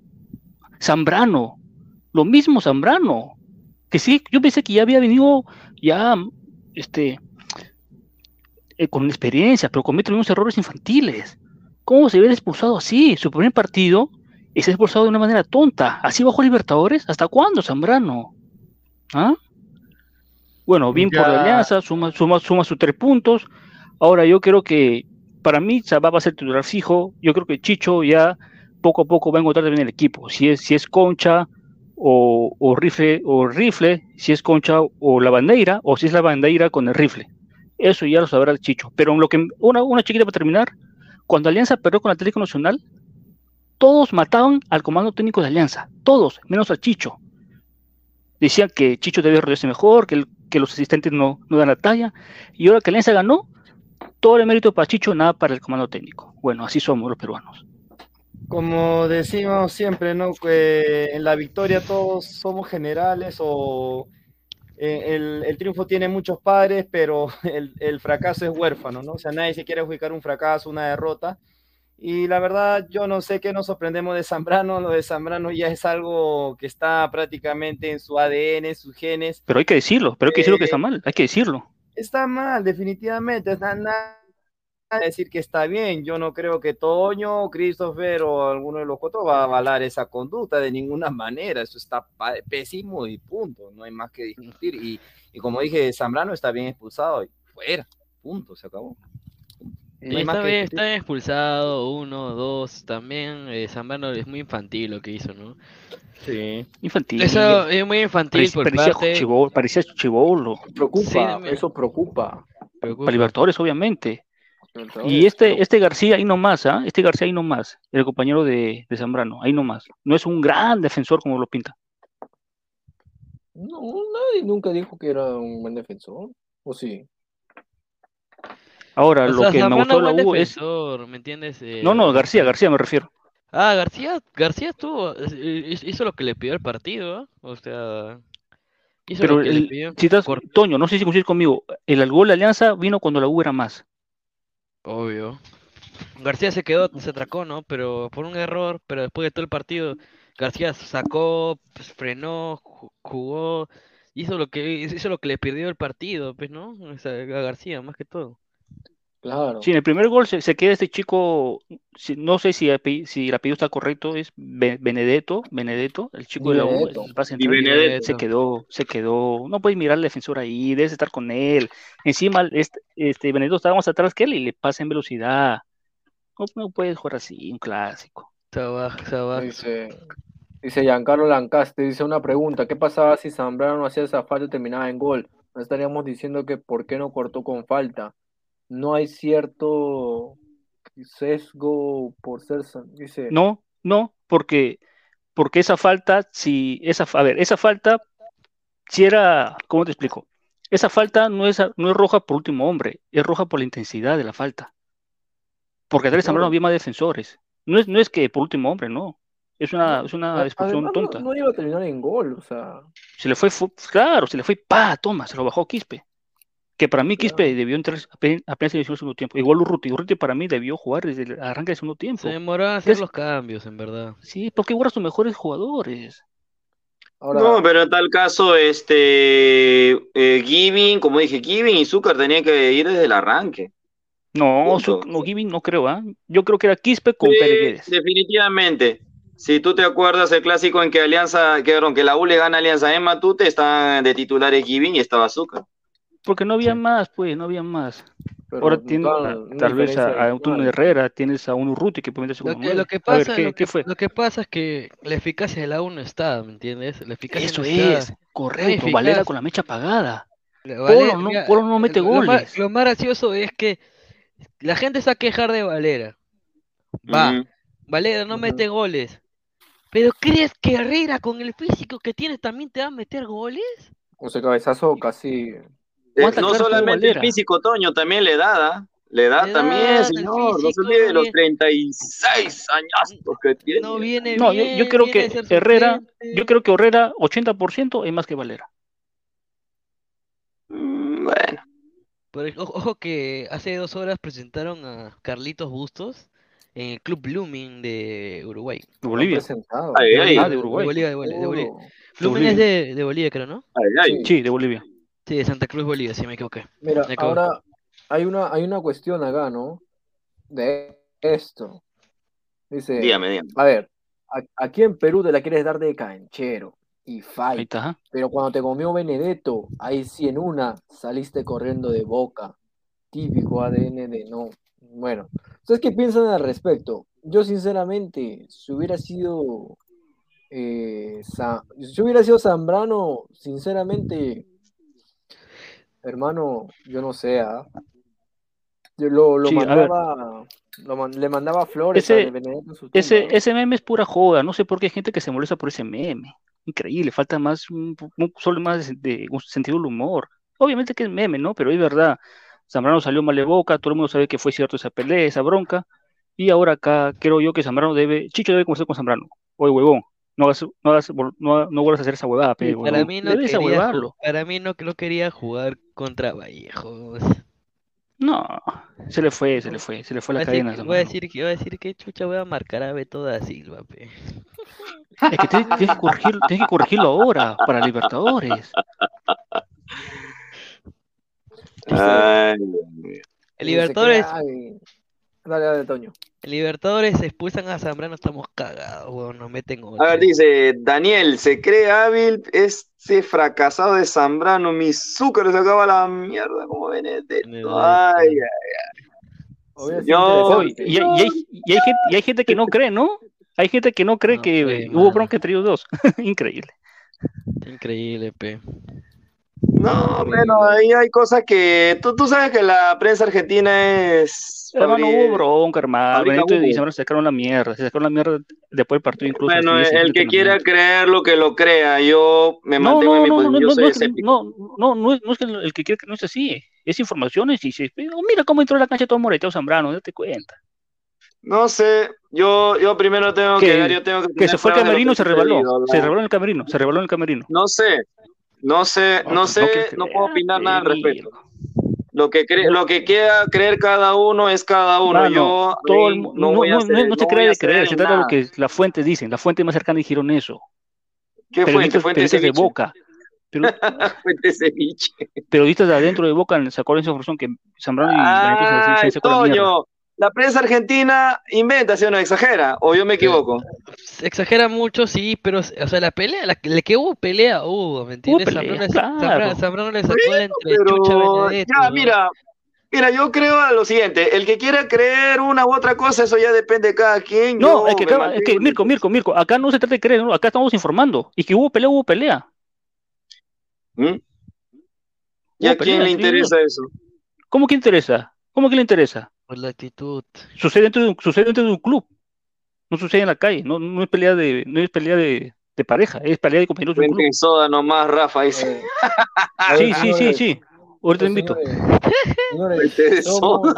Zambrano. Lo mismo Zambrano. Que sí, yo pensé que ya había venido ya, este, eh, con experiencia, pero comete unos errores infantiles. ¿Cómo se ve expulsado así? Su primer partido ha expulsado de una manera tonta. ¿Así bajó Libertadores? ¿Hasta cuándo, Zambrano? ¿Ah? Bueno, bien por la Alianza, suma, suma, suma sus tres puntos. Ahora yo creo que para mí Sabá va a ser titular fijo. Yo creo que Chicho ya poco a poco va a encontrar también el equipo. Si es, si es Concha o, o rifle, o rifle, si es Concha o la bandera, o si es la bandera con el rifle. Eso ya lo sabrá el Chicho. Pero lo que, una, una chiquita para terminar, cuando Alianza perdió con Atlético Nacional, todos mataban al comando técnico de Alianza, todos, menos a Chicho. Decían que Chicho debe rodearse mejor, que, el, que los asistentes no, no, dan la talla, y ahora que Alianza ganó, todo el mérito para Chicho, nada para el comando técnico. Bueno, así somos los peruanos.
Como decimos siempre, ¿no? Que en la victoria todos somos generales o eh, el, el, triunfo tiene muchos padres, pero el, el, fracaso es huérfano, ¿no? O sea, nadie se quiere adjudicar un fracaso, una derrota. Y la verdad, yo no sé qué nos sorprendemos de Zambrano. Lo de Zambrano ya es algo que está prácticamente en su ADN, en sus genes.
Pero hay que decirlo, pero hay que decirlo que está mal, hay que decirlo.
Está mal, definitivamente. Está nada decir que está bien. Yo no creo que Toño, Christopher o alguno de los cuatro va a avalar esa conducta de ninguna manera. Eso está pésimo y punto. No hay más que discutir. Y, y como dije, Zambrano está bien expulsado y fuera. Punto, se acabó.
No está, bien, está expulsado, uno, dos, también eh, Zambrano es muy infantil lo que hizo, ¿no?
Sí, infantil.
Eso es muy infantil
parecía,
por
parecía
parte...
parecía chivolo.
Preocupa,
Sí,
eso preocupa.
preocupa.
Para Libertadores, obviamente. Y este, este García ahí nomás, ¿ah? Este García ahí nomás, el compañero de, de Zambrano, ahí nomás. No es un gran defensor como lo pinta.
No, nadie nunca dijo que era un buen defensor. ¿O sí?
Ahora,
O
lo
sea,
que me
Zambrano
gustó de la U es...
¿me entiendes? Eh,
No, no, García, García me refiero.
Ah, García, García estuvo, eh, hizo lo que le pidió el partido, ¿ah? O sea, hizo
Pero
lo que le pidió.
si estás- Toño, no sé si coincides conmigo, el gol de Alianza vino cuando la U era más.
Obvio. García se quedó, se atracó, ¿no? Pero por un error, pero después de todo el partido, García sacó, pues, frenó, ju- jugó, hizo lo que hizo lo que le pidió el partido, pues, ¿no? O sea, a García, más que todo.
Claro.
Sí, en el primer gol se, se queda este chico, si- no sé si, si el apellido está correcto, es Be- Benedetto, Benedetto, el chico de la U, el pase
Y
central,
Benedetto.
se quedó, se quedó, no puedes mirar al defensor ahí, debes estar con él. Encima, este, este Benedetto estaba más atrás que él y le pasa en velocidad. No, no puedes jugar así, un clásico.
Sabaj, Sabaj.
Dice, dice Giancarlo Lancaster, dice una pregunta, ¿qué pasaba si Zambrano no hacía esa falta y terminaba en gol? No estaríamos diciendo que por qué no cortó con falta. No hay cierto sesgo por ser, dice,
No, no, porque, porque esa falta, si, esa, a ver, esa falta, si era, ¿cómo te explico? Esa falta no es, no es roja por último hombre, es roja por la intensidad de la falta. Porque de Zambrano había más defensores. No es, no es que por último hombre, no. Es una, es una expulsión
no,
tonta.
no iba a terminar en gol, o sea,
Se le fue, fu- claro, se le fue, pa, toma, se lo bajó Quispe. Que para mí Quispe
Claro.
debió entrar apenas, inició el segundo tiempo. Igual Urruti, Urruti para mí debió jugar desde el arranque del segundo tiempo.
Se demoró en hacer los cambios, en verdad.
Sí, porque guarda sus mejores jugadores.
ahora,
No, pero en tal caso, este eh, Giving, como dije, Giving y Zúcar tenían que ir desde el arranque.
No, su- no, Giving no creo, ¿ah? Yo creo que era Quispe con
Sí,
Pérez.
definitivamente. Si tú te acuerdas el clásico en que Alianza, que, que la U le gana a Alianza en Matute, están de titulares Giving y estaba Zúcar.
Porque no había
Sí.
más, pues, no había más.
pero
Ahora tienes tal vez a, a un. Herrera, tienes a un Urruti que puede meterse
Lo lo que
A ver,
pasa,
¿qué,
lo
qué
que,
fue?
lo que pasa es que la eficacia de la U no está, ¿me entiendes? La eficacia
Eso
no está.
es, correcto. Valera con la mecha apagada. Polo
Valera-
no,
mira,
Polo no mete
lo más-
goles.
Lo más gracioso es que la gente se va a quejar de Valera. Va. Valera no mete goles. Pero ¿crees que Herrera con el físico que tiene también te va a meter goles?
O sea, cabezazo casi,
Eh,
¿Cuántas
no solamente el físico, Toño, también la edad, ¿ah? Le da
Le
también,
da,
señor. No se olvide de los
viene-
36 años que tiene.
No viene
No, yo,
bien,
yo creo
viene
que Herrera, yo creo que Herrera 80% es más que Valera.
Mm, Bueno,
Pero ojo, ojo que hace dos horas presentaron a Carlitos Bustos en el Club Blooming de Uruguay.
De Bolivia.
presentado.
Ay, ay.
Ah, de
De
Uruguay.
Bolivia, de Bolivia, de Bolivia.
Seguro.
Blooming es de, de Bolivia, creo, ¿no?
ay, ay.
Sí.
Sí, de Bolivia.
Sí, de Santa Cruz, Bolivia, si me equivoqué.
Mira,
Me equivoqué.
ahora hay una, hay una cuestión acá, ¿no? De esto. Dice,
Dígame, dígame.
a ver, a- aquí en Perú te la quieres dar de canchero y fight, pero cuando te comió Benedetto, ahí sí en una saliste corriendo de boca. Típico ADN de no. Bueno, ¿ustedes qué piensan al respecto? Yo sinceramente, si hubiera sido eh, Sa- si hubiera sido Zambrano, sinceramente, hermano, yo no sé, ¿ah? Yo lo, lo
Sí,
mandaba, lo le mandaba flores
Ese-
a Benedetto
Ese, ese meme es pura joda. No sé por qué hay gente que se molesta por ese meme. Increíble, falta más, un, un- solo más de, de un sentido del humor. Obviamente que es meme, ¿no? Pero es verdad. Zambrano salió mal de boca, todo el mundo sabe que fue cierto esa pelea, esa bronca. Y ahora acá creo yo que Zambrano debe, Chicho debe conversar con Zambrano. Oye, huevón, no hagas, no hagas, no, no vuelvas a hacer esa huevada, pe,
para
huevón.
mí no
Debes
quería, para mí no, no quería jugar contra Vallejos.
No, se le fue, se le fue, se le fue la cadena
voy a decir que voy a decir que chucha voy a marcar a Beto da Silva, pe.
Es que tienes, tienes que corregir, tienes que corregirlo ahora, para Libertadores.
Ay,
Libertadores,
Dale, dale, Toño.
Libertadores se expulsan a Zambrano, estamos cagados, weón, nos meten
A ver, dice Daniel, se cree hábil ese fracasado de Zambrano, mi azúcar le sacaba la mierda como Benedetto.
Benedetto.
Ay, ay,
interesante.
y, hay, y hay- y hay gente, y hay gente que no cree, ¿no? Hay gente que no cree
No,
que
pe,
hubo bronca entre ellos dos. Increíble.
Increíble, pe.
No, bueno, ahí hay cosas que tú, tú sabes que la prensa argentina es
Hermano, hubo bronca, hermano. Benito y se sacaron la mierda. Se sacaron la mierda después del partido incluso.
Bueno,
así,
el que quiera creer lo que lo crea, yo me
No,
mantengo
no,
en mi
no,
posición,
no, no, es no, no, no, es- que el que quiere que no es así. Es informaciones y se, mira cómo entró a la cancha todo moreteado Zambrano, date cuenta.
No sé, yo, yo primero tengo que,
Que-
yo tengo que
Que se fue
lo
camerino se Se
¿no?
rebaló en el camerino, se rebaló en el camerino.
No sé, no sé,
No,
no
no
sé, no puedo opinar nada al
pe,
respecto. Lo que cre- lo que quiera creer cada uno es cada uno.
Mano,
Yo
todo el
no
no,
voy a
no,
hacer,
no, no se cree de creer, se trata de lo que las fuentes dicen. Las fuentes más cercanas dijeron eso.
¿Qué fuente?
Periodistas,
Fuente
periodistas de
ceviche.
Boca. Pero,
Fuente ceviche.
periodistas de adentro de Boca sacó la información que Zambrano y mierda.
Toño, la prensa argentina inventa, ¿sí o no? Exagera, o yo me equivoco.
Se exagera mucho, sí, pero, o sea, la pelea, la, la que hubo pelea, hubo, ¿me entiendes?
pelea,
Zambrano, le-
claro.
Zambrano- Zambrano le sacó entre
Pero
chucha a Benedetto,
ya,
¿no?
mira, mira, yo creo lo siguiente, el que quiera creer una u otra cosa, eso ya depende de cada quien.
No, es que, acá- es
mantengo
que
mi
Mirko, Mirko, Mirko, acá no se trata de creer, ¿no? acá estamos informando. Y que hubo pelea, hubo pelea.
¿Mm? ¿Y a quién
pelea,
le
sí.
interesa eso?
¿Cómo que interesa? ¿Cómo que le interesa?
Por la actitud.
Sucede dentro de un, sucede dentro de un club. No sucede en la calle. No, no es pelea de, no es pelea de, de pareja, es pelea de compañeros de un club.
en soda nomás, Rafa, dice.
Eh,
Sí, sí, sí, sí. Ahorita te
pues,
invito.
señores, señores, somos,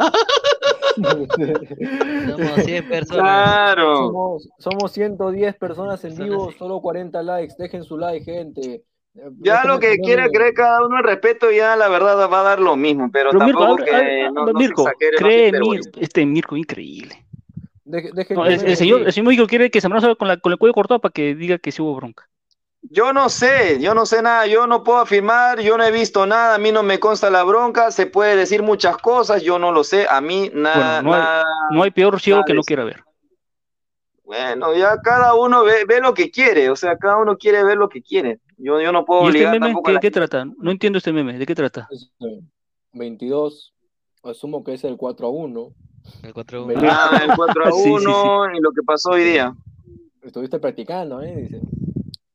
Somos 100 personas.
Claro.
somos, somos 110 personas en vivo, solo 40 likes. Dejen su like, gente.
Ya lo que quiera creer cada uno, el respeto ya la verdad va a dar lo mismo, pero,
Pero
tampoco que no, se no se
cree
hiperbolice.
este Mirko, increíble.
Deje-
No, el, señor, el señor Mirko quiere que Zambrano salga con, la, con el cuello cortado para que diga que sí hubo bronca.
Yo no sé, yo no sé nada, yo no puedo afirmar, yo no he visto nada, a mí no me consta la bronca, se puede decir muchas cosas, yo no lo sé, a mí nada,
Bueno, no hay-
nada.
No hay peor ciego que no quiera ver.
Bueno, ya cada uno ve, ve lo que quiere, o sea, cada uno quiere ver lo que quiere. Yo, yo no puedo
¿Y este meme
tampoco a
qué,
la
qué
gente.
trata? No entiendo este meme. ¿De qué trata?
Este, 22, asumo que es el 4 a 1.
El 4
Ve-
Ah, el 4 a
Sí, sí, sí.
1 y lo que pasó hoy día.
Estuviste practicando, ¿eh? Dice.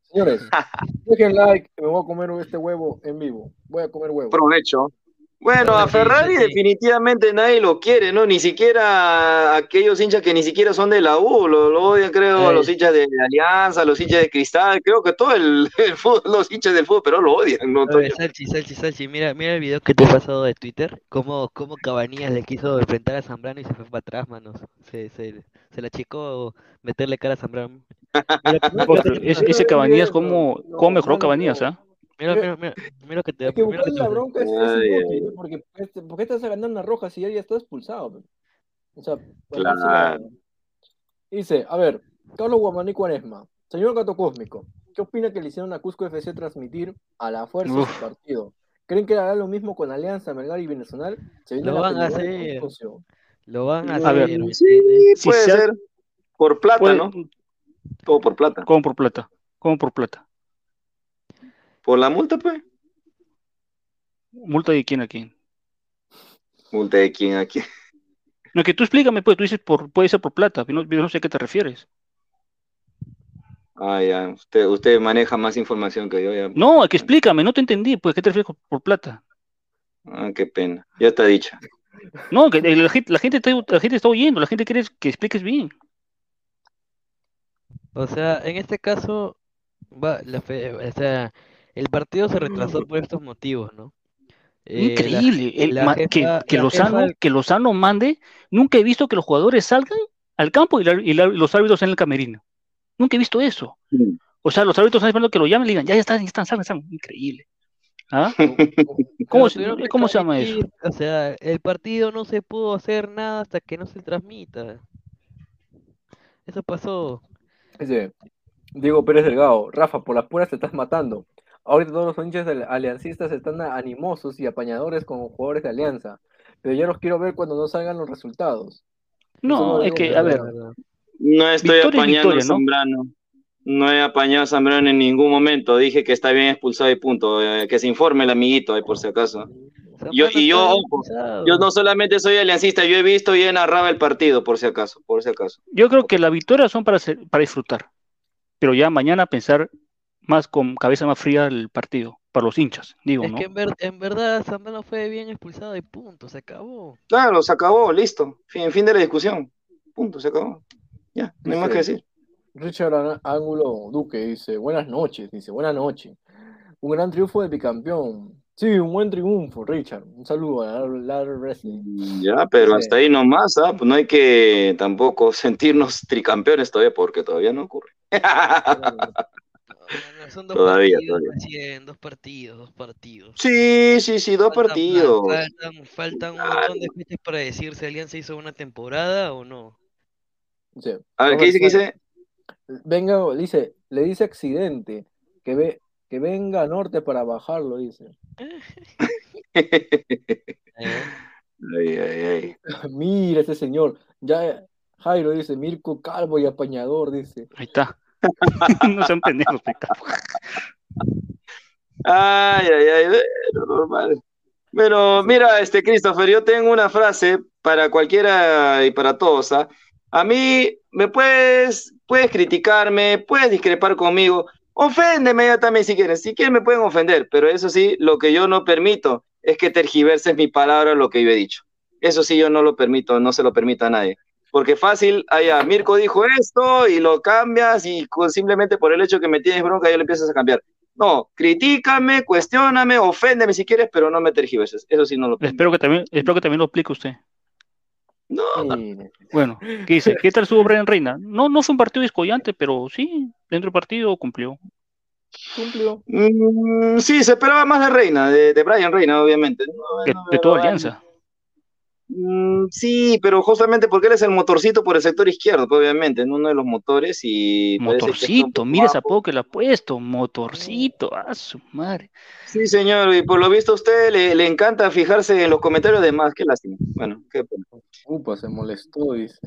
Señores, dejen like, me voy a comer este huevo en vivo. Voy a comer huevo.
Provecho. Bueno, a Ferrari
sí,
definitivamente nadie lo quiere, ¿no? Ni siquiera aquellos hinchas que ni siquiera son de la U, lo, lo odian, creo, a los hinchas de Alianza, a los hinchas de Cristal, creo que todo el, el fútbol, los hinchas del fútbol, pero lo odian, ¿no? Toño?
Salchi, Salchi, Salchi, mira, mira el video que te he pasado de Twitter, cómo, cómo Cabanillas le quiso enfrentar a Zambrano y se fue para atrás, manos. Se, se, se la achicó meterle cara a Zambrano.
Ese, ese Cabanías, ¿cómo, cómo mejoró Cabanías, ah?
Mira, mira, mira, mira lo que te
Es que
mira lo que
buscarle
te
la bronca es, es porque, este- ¿por qué estás ganando una roja si ya ya está expulsado? pe? O sea, bueno, esa es la-
Claro.
Dice, a ver, Carlos Guamaní Cuaresma, señor Gato Cósmico, ¿qué opina que le hicieron a Cusco FC transmitir a la fuerza
Uf.
su partido? ¿Creen que hará lo mismo con Alianza, Melgar y Binacional? Se
Lo van a hacer. Lo van a
ver,
hacer, ¿me
Sí?
Si
puede ser. Por plata,
Puede-
¿no? Todo por plata.
¿Cómo por plata? ¿Cómo por plata?
Por la multa, pues.
¿Multa de quién a quién?
Multa de quién a quién.
No, que tú explícame, pues, tú dices por, puede ser por plata, yo no, yo no sé a qué te refieres.
Ah, ya. Usted, usted maneja más información que yo, ya.
No, que explícame, no te entendí, pues, ¿a qué te refieres por plata?
Ah, qué pena. Ya está dicho.
No, que la gente, la gente está, la gente está oyendo, la gente quiere que expliques bien.
O sea, en este caso, va, la fe- o sea, el partido se retrasó por estos motivos, ¿no? Eh, la-
Increíble, el
la jefa-
que, que
la
Lozano,
jefa-
que Lozano mande, nunca he visto que los jugadores salgan al campo y, la- y la- los árbitros en el camerino. Nunca he visto eso.
Mm.
O sea, los árbitros están esperando que lo llamen y digan, ya, ya están, ya están, salgan, salgan. Increíble. ¿Ah? ¿Cómo, se- cómo se llama eso?
O sea, el partido no se pudo hacer nada hasta que no se transmita. Eso pasó.
Dice, Diego Pérez Delgado, Rafa, por las puras te estás matando. Ahorita todos los hinchas del- aliancistas están animosos y apañadores con jugadores de Alianza, pero ya los quiero ver cuando no salgan los resultados.
No,
lo
es que, a ver.
No estoy
Victoria
apañando
victoria,
a
¿no?
Zambrano. No he apañado a Zambrano en ningún momento. Dije que está bien expulsado y punto. Eh, que se informe el amiguito ahí por si acaso. Yo, y yo, yo no solamente soy aliancista, yo he visto y he narrado el partido, por si acaso, por si acaso.
yo creo que las victorias son para, hacer- para disfrutar, pero ya mañana pensar más con cabeza más fría el partido, para los hinchas, digo,
Es
¿no?
que en, ver- en verdad Zambrano fue bien expulsado y punto, se acabó.
Claro, se acabó, listo. Fin, fin de la discusión. Punto, se acabó. Ya, no hay más que decir.
Richard Ángulo Duque dice, buenas noches, dice, buenas noches. Un gran triunfo del bicampeón. Sí, un buen triunfo, Richard. Un saludo a Ladder Wrestling.
Ya, pero
Sí.
hasta ahí nomás, ¿ah? Pues no hay que tampoco sentirnos tricampeones todavía, porque todavía no ocurre.
Son dos
Todavía,
partidos
todavía.
recién, dos partidos, dos partidos.
Sí, sí, sí, dos
Faltan,
partidos.
faltan, faltan un montón de fechas para decir si Alianza hizo una temporada o no.
A ver, ¿qué dice? ¿Qué dice?
Venga, dice, le dice accidente, que ve, que venga a norte para bajarlo, dice.
Ay, ay, ay.
Mira ese señor. Ya Jairo dice, Mirko Calvo y apañador, dice.
Ahí está. no sean pendejos, pe,
Ay, ay, ay, bueno, normal. Pero mira, este Christopher, yo tengo una frase para cualquiera y para todos, ¿ah? A mí me puedes, puedes criticarme, puedes discrepar conmigo, oféndeme ya también si quieres, si quieres me pueden ofender, pero eso sí, lo que yo no permito es que tergiverses mi palabra lo que yo he dicho. Eso sí, yo no lo permito, no se lo permito a nadie. Porque fácil, allá, Mirko dijo esto y lo cambias y con- simplemente por el hecho que me tienes bronca ya lo empiezas a cambiar. No, critícame, cuestióname, oféndeme si quieres, pero no me tergiverses. Eso sí no lo.
Espero que también, espero que también lo explique usted.
No.
Bueno, ¿qué dice? ¿Qué tal estuvo Brian Reina? No, no fue un partido descollante, pero sí, dentro del partido cumplió.
Cumplió.
Mm, sí, se esperaba más de Reina, de, de Brian Reina, obviamente. No,
De,
no,
de toda alianza.
Mm, sí, pero justamente porque él es el motorcito por el sector izquierdo, pues, obviamente, ¿no? uno de los motores y
Motorcito,
poco
mira ese
bajo.
apodo que le ha puesto, motorcito, a su madre.
Sí, señor, y por lo visto a usted le, le encanta fijarse en los comentarios de más, qué lástima. Bueno, qué pena.
Upa, se molestó, dice.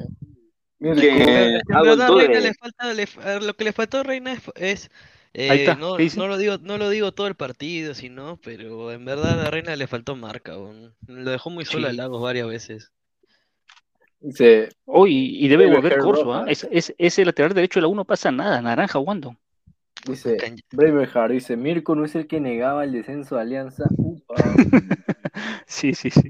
Mira,
Que- Eh,
En verdad, Reina le falta, le lo que le faltó a Reina es, eh,
está,
no,
¿qué dice?
no lo digo, no lo digo todo el partido, sino, pero en verdad a Reina le faltó marca. Lo dejó muy solo a
Sí.
Lagos varias veces.
dice,
Oh, y, y debe volver Corso,
roja.
¿ah? Es, es- ese lateral derecho de la U no pasa nada, naranja Wando.
dice, Braveheart, dice, Mirko no es el que negaba el descenso de Alianza. Upa.
Sí, sí, sí.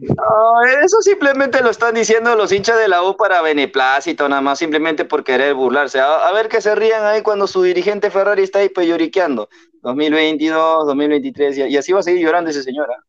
Eso simplemente lo están diciendo los hinchas de la U para beneplácito, nada más, simplemente por querer burlarse. A, ver que se rían ahí cuando su dirigente Ferrari está ahí lloriqueando. 2022, 2023, y, y así va a seguir llorando ese señor. ¿ah?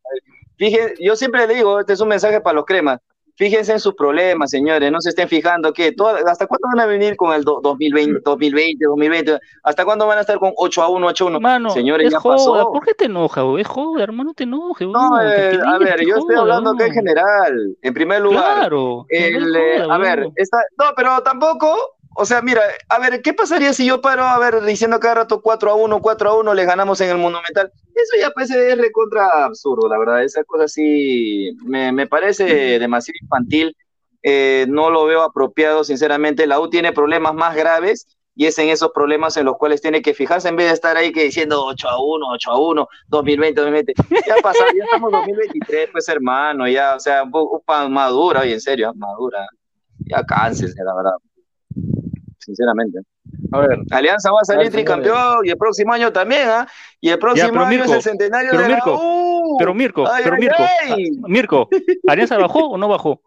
Fíjense, yo siempre le digo, este es un mensaje para los cremas. Fíjense en sus problemas, señores, no se estén fijando que hasta cuándo van a venir con el do- 2020, 2020, 2020, hasta cuándo van a estar con 8 a 1, 8 a 1.
Mano,
señores,
es
ya
joda.
pasó.
¿Por qué te enoja, güey? Es joda, hermano, no te enojes,
No,
weón,
eh, a ver, yo estoy
joda,
hablando acá en general. En primer lugar,
Claro,
el,
no es
eh,
joda,
a ver, está, no, pero tampoco, o sea, mira, a ver, ¿qué pasaría si yo paro, a ver, diciendo cada rato 4 a 1, 4 a 1, les ganamos en el Monumental? Eso ya es recontra absurdo, la verdad, esa cosa sí me, me parece demasiado infantil, eh, no lo veo apropiado, sinceramente, la U tiene problemas más graves y es en esos problemas en los cuales tiene que fijarse en vez de estar ahí que diciendo 8 a 1, 8 a 1, 2020, 2020. Ya pasó, ya estamos en 2023, pues hermano, ya, o sea, un poco madura, oye, en serio, madura. Ya cáncer, la verdad. Sinceramente.
A ver,
Alianza va a salir tricampeón y el próximo año también, ¿ah? Y el próximo
pero
año
Mirko,
es el centenario
pero
de la
Mirko,
U.
Pero Mirko,
Ay,
pero
ay,
Mirko,
ay.
ah, Mirko, ¿Alianza bajó o no bajó?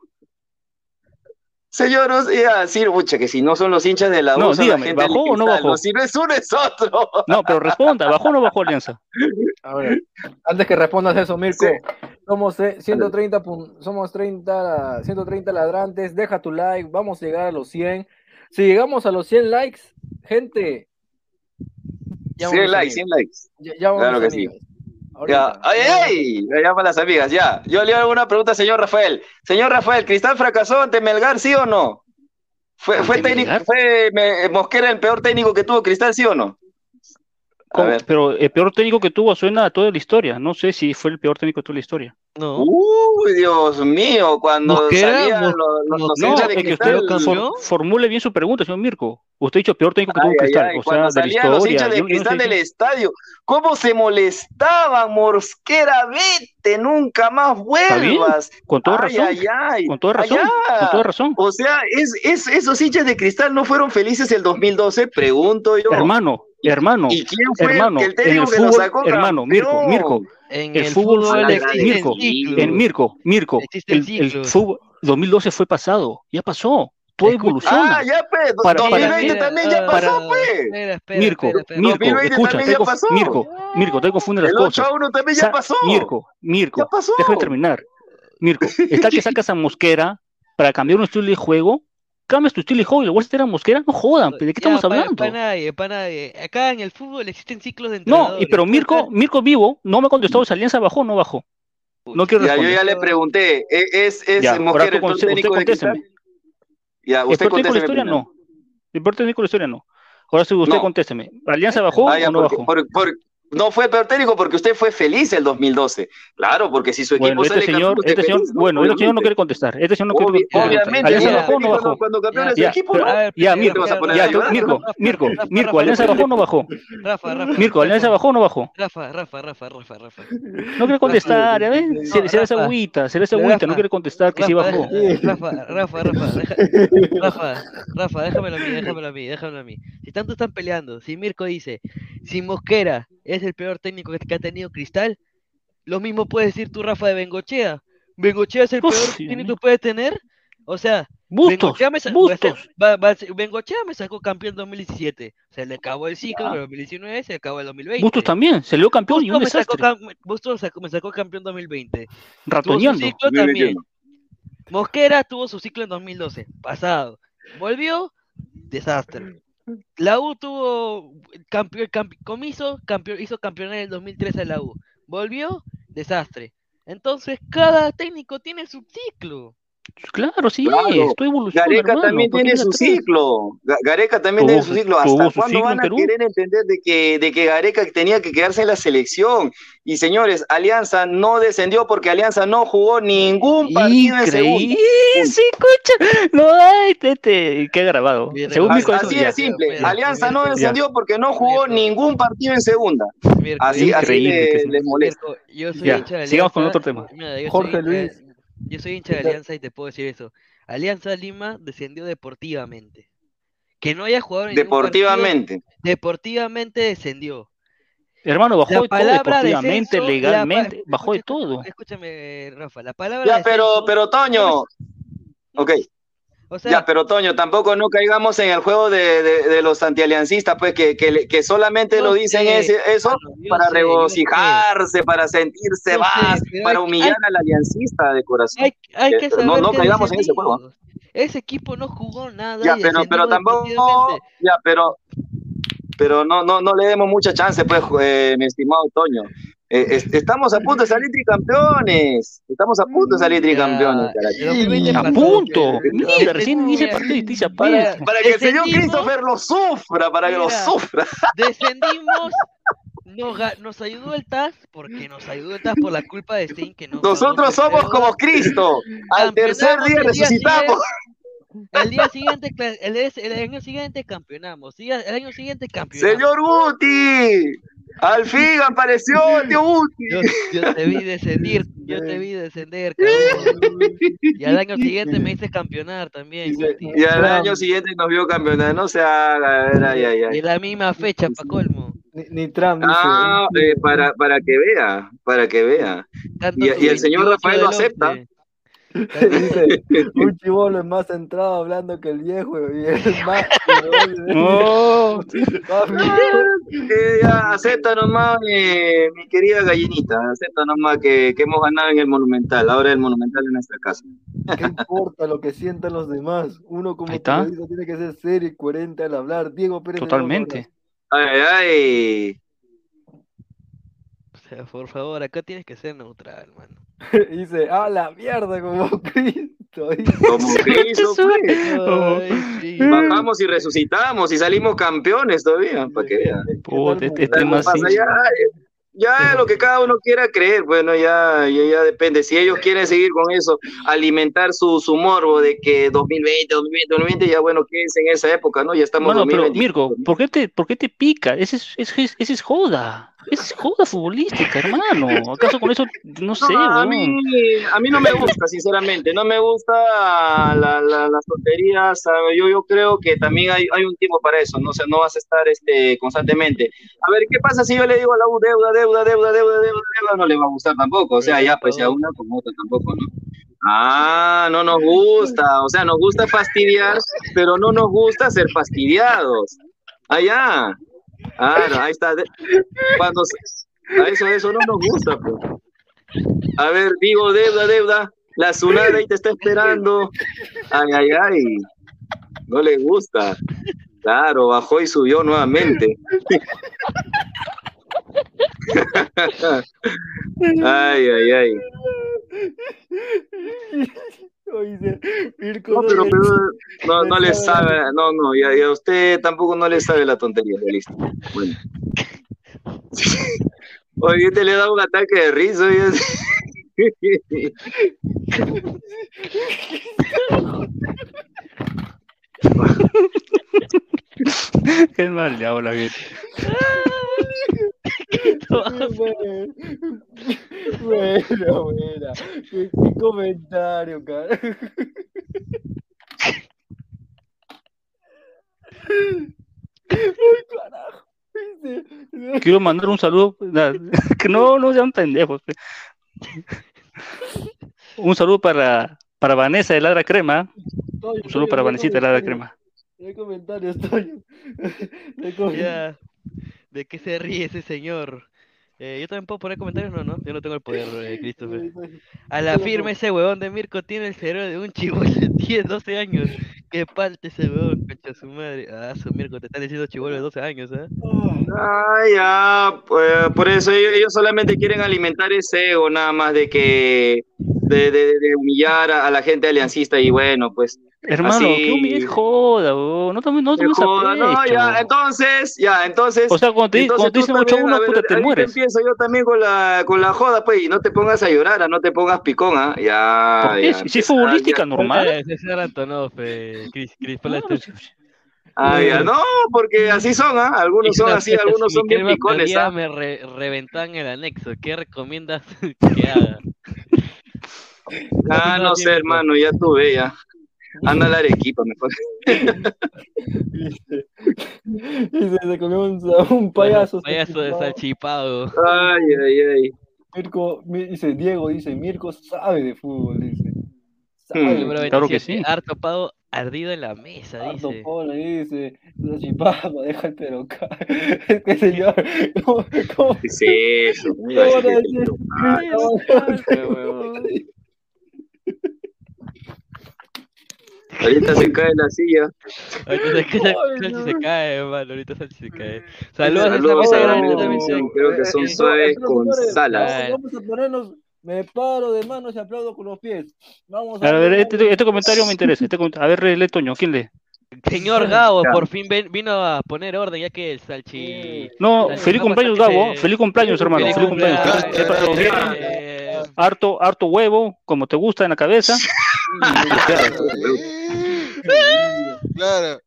Señor, no sé, iba a decir, pucha, que si no son los hinchas de la U,
No,
son
dígame,
la gente
¿bajó o no bajó?
Si no es uno, es otro.
No, pero responda, ¿bajó o no bajó Alianza?
a ver. Antes que respondas eso, Mirko,
Sí.
somos eh, 130, pun- somos 30, 130 ladrantes. Deja tu like, vamos a llegar a los 100. Si llegamos a los 100 likes, gente, ya
100
vamos
likes,
amigos.
100 likes.
Ya, ya vamos
Claro que sí.
amigos. Ahorita,
¡Ay,
ya vamos
ay! Me llaman las amigas, ya. Yo le hago una pregunta al señor Rafael. Señor Rafael, ¿Cristal fracasó ante Melgar, sí o no? ¿Fue, fue,
¿Ante
técnico,
Melgar?
fue me- Mosquera el peor técnico que tuvo Cristal, sí o no?
Pero el peor técnico que tuvo suena a toda la historia. No sé si fue el peor técnico de toda la historia.
No.
Uy, Dios mío, cuando
Mosquera,
salían los, los, los
No,
No,
hinchas de
es que
Cristal.
usted for- formule bien su pregunta, señor Mirko. Usted ha dicho peor técnico que tuvo Cristal.
ay,
O sea,
cuando
de la
salían los
historia.
hinchas de
Yo- yo no
Cristal
sé
del
qué-
estadio, ¿cómo se molestaban? Mosquera, vete, nunca más vuelvas.
con toda
Ay,
razón.
ay, ay.
Con toda razón. Con toda razón.
O sea, es, es- esos hinchas de cristal no fueron felices el 2012, pregunto yo.
Hermano,
¿Y-
hermano,
¿Y quién fue
hermano,
el
en el fútbol,
sacó
hermano, Mirko,
campeón?
Mirko,
En
el
el
fútbol,
fútbol
la-
existen
Mirko, el Mirko, Mirko, el, el fútbol 2012 fue pasado, ya pasó, todo evoluciona.
Ah, ya pues, do-
Para-
2020
Mira,
también ya
ah,
pasó,
para-
pues.
Espera, espera,
Mirko,
espera, espera.
Mirko,
2020
escucha,
también
te
ya
conf-
pasó.
Mirko, Mirko, te confunde las
El 8
cosas.
1 también ya pasó.
Mirko, Mirko, déjame terminar. Mirko, está que sacas a Mosquera para cambiar un estilo de juego, cambias tu estilo de juego y le vuelves a meter a Mosquera, no jodan, ¿de qué estamos
Ya, pa-
hablando?
Para nadie, para nadie. Acá en el fútbol existen ciclos de
No,
entrenadores.
y pero Mirko, Mirko vivo, no me ha contestado si Alianza bajó o no bajó. No quiero
Ya, yo
responder.
ya le pregunté. ¿e- ¿Es, es
Ya, ahora
Mosquera
tú
el
usted
técnico de cristal?
contésteme.
Ya,
¿El
usted
peor técnico de la historia?
primero.
No. El técnico de la historia no. Ahora sí, usted
No.
contésteme. ¿Alianza bajó
Ah, ya,
o no
porque-
bajó?
por- por- no fue el peor técnico porque usted fue feliz el 2012. Claro, porque si su equipo
Bueno, este
sale
señor,
campeón,
este señor,
feliz, ¿no?
bueno, este señor no quiere contestar. Este señor no quiere contestar.
obviamente,
¿Alianza
sí,
bajó o no
cuando-
bajó?
Cuando campeón su
Ya,
equipo,
pero-
¿no?
A ver,
ya, Mirko,
vas a
primero,
poner
ya,
a
yo? Mirko, Mirko,
Rafa,
Mirko,
Rafa,
¿Alianza
Rafa,
bajó o no bajó?
Rafa, Rafa.
Mirko, ¿Alianza
Rafa,
bajó o no bajó?
Rafa, Rafa, Rafa, Rafa, Rafa.
No quiere contestar, ves,
No,
se, se le hace agüita, se le hace agüita, no quiere contestar que sí bajó.
deja- Rafa, Rafa, Rafa, Rafa, Rafa, déjamelo a mí, déjamelo a mí, déjamelo a mí. Si tanto están peleando, si Mirko dice, si Mosquera es el peor técnico que, que ha tenido Cristal, lo mismo puedes decir tú, Rafa, de Bengochea. Bengochea es el
Uf,
peor
Dios
técnico que puede tener. O sea,
Bustos,
Bengochea me, sa- va va- Bengochea me sacó campeón en 2017. Se le acabó el ciclo en 2019, se acabó el 2020.
Bustos también, salió campeón y un
me sacó,
desastre.
cam- Bustos sacó- me sacó campeón en 2020. Tuvo su ciclo también. Mosquera tuvo su ciclo en 2012, pasado. Volvió, desastre. La U tuvo campeón, comiso, campeón, hizo campeón en el 2013 la U. Volvió, desastre. Entonces, cada técnico tiene su ciclo.
Claro, sí,
Claro.
esto evoluciona,
Gareca
hermano.
también
¿por qué
tiene su ciclo. Ga- Gareca también
Tuvo
tiene su ciclo. ¿Hasta
su
cuándo
ciclo
van
en
a
Perú.
querer entender de que, de que Gareca tenía que quedarse en la selección? Y señores, Alianza no descendió porque Alianza no jugó ningún partido en segunda.
Increíble, sí, escucha. No hay, tete, qué grabado.
Mira,
Según
Así-
de simple.
Mira,
Alianza no
mira,
descendió porque no jugó
mira.
ningún partido en segunda. Así, así
Increíble
les molesta.
Mirko, yo soy
Ya, sigamos con otro tema.
Jorge Luis.
Yo soy hincha de Alianza y te puedo decir eso. Alianza Lima descendió deportivamente. Que no haya jugado en ningún partido,
Deportivamente.
deportivamente descendió.
Hermano, bajó
La
de todo, deportivamente,
descenso, la pa-
legalmente, bajó de todo.
Escúchame, Rafa, la palabra
Ya, pero,
descenso,
pero Toño, ok,
o sea,
ya, pero Toño, tampoco no caigamos en el juego de, de, de los antialiancistas, pues que, que, solamente lo dicen
sé,
ese- eso para
sé,
regocijarse, para sentirse más,
sé,
para
hay-
humillar
hay-
al aliancista de corazón.
Hay, hay
Eh,
que
no-
saber
no caigamos en ese juego.
Ese equipo no jugó nada
Ya, pero, pero tampoco, ya, pero, pero no, no, no le demos mucha chance, pues, eh, mi estimado Toño. Eh, es- estamos a punto de salir tricampeones. Estamos a punto de salir tricampeones,
Ya,
carajo.
el 2020
A punto. Mira, recién inicia el partido y te dice
Para, para que el señor. Christopher lo sufra, para que lo sufra.
Descendimos, nos, ayudó el TAS, porque nos ayudó el TAS por la culpa de Stein que no
Nosotros somos como Cristo. Al tercer día resucitamos.
El día siguiente, el, año siguiente campeonamos. El año siguiente campeonamos.
Señor Guti. Al fin apareció el tío Guti.
Yo, yo te vi descender, yo te vi descender, cabrón. Y al año siguiente me hice campeonar también, Guti.
Y al año siguiente nos vio campeonar. No se haga, ay, ay, ay.
Y la misma fecha, pa' colmo.
Ni, ni Trump dice.
Ah, eh, para, para que vea, para que vea.
Tanto
Y, el señor
28
Rafael lo acepta.
11.
Dice, un chivolo es más centrado hablando que el viejo y es más.
No,
Eh, ya, acepta nomás, eh, mi querida gallinita, acepta nomás que, que hemos ganado en el Monumental. Ahora el Monumental en nuestra casa.
¿Qué importa lo que sientan los demás? Uno como periodista tiene que ser serio y coherente al hablar. Diego Pérez.
totalmente.
Ay, ay.
O sea, por favor, acá tienes que ser neutral, mano.
Dice, ah, la mierda, como Cristo.
Como Cristo, pues.
Ay, sí.
Bajamos y resucitamos y salimos campeones todavía, para que vean.
Este
¿Sabes
tema
qué pasa?
sí.
Ya, ya lo que cada uno quiera creer, bueno, ya, ya, ya depende. Si ellos quieren seguir con eso, alimentar su, su morbo de que 2020, 2020, 2020, ya bueno, quédense en esa época, ¿no? Ya estamos
Bueno, pero
2020.
Mirko, ¿por qué te, por qué te pica? Ese es, ese es, ese es joda. Es joda futbolística, hermano. ¿Acaso con eso, no sé,
No, a mí, a mí no me gusta, sinceramente, no me gusta la, la- las tonterías, yo, yo creo que también hay, hay un tiempo para eso, no, o sea, no vas a estar este, constantemente. A ver, ¿qué pasa si yo le digo a la U deuda, deuda, deuda, deuda, deuda, deuda? No le va a gustar tampoco, o sea, ya, pues si a una, como otra tampoco, ¿no? Ah, no nos gusta, o sea, nos gusta fastidiar, pero no nos gusta ser fastidiados. Allá, claro, ahí está. Cuando a eso, eso no nos gusta, pues. A ver, digo, deuda, deuda. La Sunada ahí te está esperando. Ay, ay, ay. No le gusta. Claro, bajó y subió nuevamente. Ay, ay, ay.
Mirko,
No, pero,
no,
pero no, no le sabe, no, no, y a, y a usted tampoco no le sabe la tontería, listo. Bueno. Oye, te le da un ataque de risa. oye.
Qué mal le habla, gente.
Bueno, bueno. Qué, comentario, cara. Ay, carajo.
Quiero mandar un saludo. Que no, no sean pendejos. pe. Un saludo para, para Vanessa de Ladra Crema. Un saludo para Vanesita de Ladra Crema.
No hay comentarios, Toño. No hay comentarios.
Ya, ¿de qué se ríe ese señor? Eh, yo también puedo poner comentarios, no, no, yo no tengo el poder, eh, Christopher. A la firme ese huevón de Mirko tiene el cerebro de un chivolo de 10, 12 años. Que palte ese huevón, concha su madre. Ah, su Mirko, te están diciendo chivolo de 12 años, ¿eh?
Ah, ya, pues, por eso ellos, ellos solamente quieren alimentar ese ego, nada más de que, de, de- de humillar a, a la gente aliancista y bueno, pues.
Hermano,
así-
que humilde joda, weón. No tomes, no tomes a
joda, no, ya, entonces, ya, entonces.
O sea, cuando te,
entonces
cuando te dicen
también,
uno, puta, te mueres.
empiezo yo también con la, con la joda, pues, y no te pongas a llorar, ah, no te pongas picón, ah, ya.
¿Por qué?
ya,
Si es futbolística,
ya.
normal.
Chris, Chris, ponle
Claro,
este-
sí, sí.
Ah, ya, no, porque así son, ¿ah? Algunos son así, algunos son
mi
bien picones,
perdida
¿ah?
me re- reventan el anexo. ¿Qué recomiendas que haga?
Ah, no sé, hermano, ya tuve, ya. Anda al Arequipa mejor.
Y se, se comió un, un payaso.
Payaso de salchipado.
Ay, ay, ay.
Mirko, mi- dice Diego, dice Mirko sabe de fútbol, dice.
Hmm,
Sabe.
Número
claro que
27,
sí.
Harto pavo ardido en la mesa,
Harto
dice.
Polo dice, la chipapa, deja el peroca. Es que señor, ¿cómo, cómo,
¿Qué es eso?
cómo?
Ay,
¿Cómo van a decir?
Ahorita se cae la silla.
Ahorita se, cae,
no.
se cae, hermano. Ahorita Salchi se cae. Saludos a
Saludos
mesa
a la
grande también.
televisión, creo que son suaves con salas.
Vamos a ponernos, me paro de manos y aplaudo con los pies. Vamos
A ver,
ver-
este, este comentario me interesa. Este comentario- a ver, lee Toño, ¿quién lee?
Señor Gabo, por fin ven- vino a poner orden, ya que el Salchi.
No,
Salchi
feliz cumpleaños, Gabo.
se-
Feliz cumpleaños, hermano.
Feliz
Feliz cumpleaños.
cumpleaños. Eh,
Harto, harto huevo, como te gusta en la cabeza.
Claro.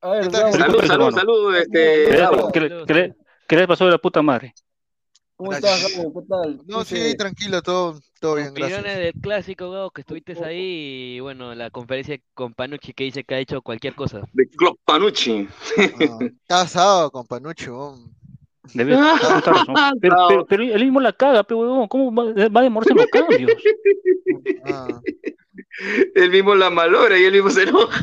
A ver,
Salud, salud, salud,
¿Qué
este,
qué le- qué le- qué le pasó de la puta madre?
¿cómo estás, Gabo? ¿Qué tal?
No, sí, tranquilo, todo, todo bien,
Opiniones
gracias.
del clásico, Gabo, que estuviste ahí y bueno, la conferencia con Panucci que dice que ha hecho cualquier cosa.
De Club Panucci.
Ah, está asado con.
Debe razón. Pero, pero, pero él mismo la caga, pe huevón. ¿Cómo va, va a demorarse en los cambios?
Ah,
Él mismo la malogra y él mismo se enoja.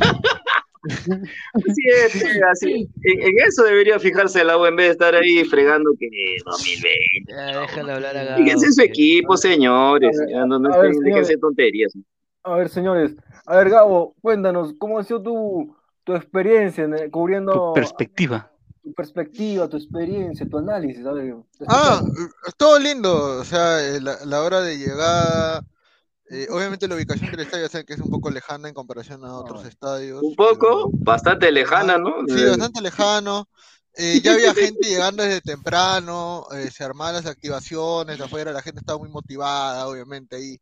Así es, eh, así. En, en eso debería fijarse el agua en vez de estar ahí fregando que 2020.
Ya, déjale hablar a Gabo.
Fíjense en su equipo, señores.
A ver,
ya, no, no
a ver, señores.
tonterías.
A ver, señores. A ver, Gabo, cuéntanos, ¿cómo ha sido tu, tu experiencia en cubriendo
Tu perspectiva.
tu perspectiva, tu experiencia, tu análisis? A ver,
Ah, todo lindo. O sea, eh, la, la hora de llegada. Eh, obviamente la ubicación del estadio, sé que es un poco lejana en comparación a otros
Ah.
estadios.
Un poco,
pero-
bastante lejana, ¿no?
Sí, bastante lejano. Eh, ya había gente llegando desde temprano, eh, se armaban las activaciones afuera, la gente estaba muy motivada, obviamente, ahí.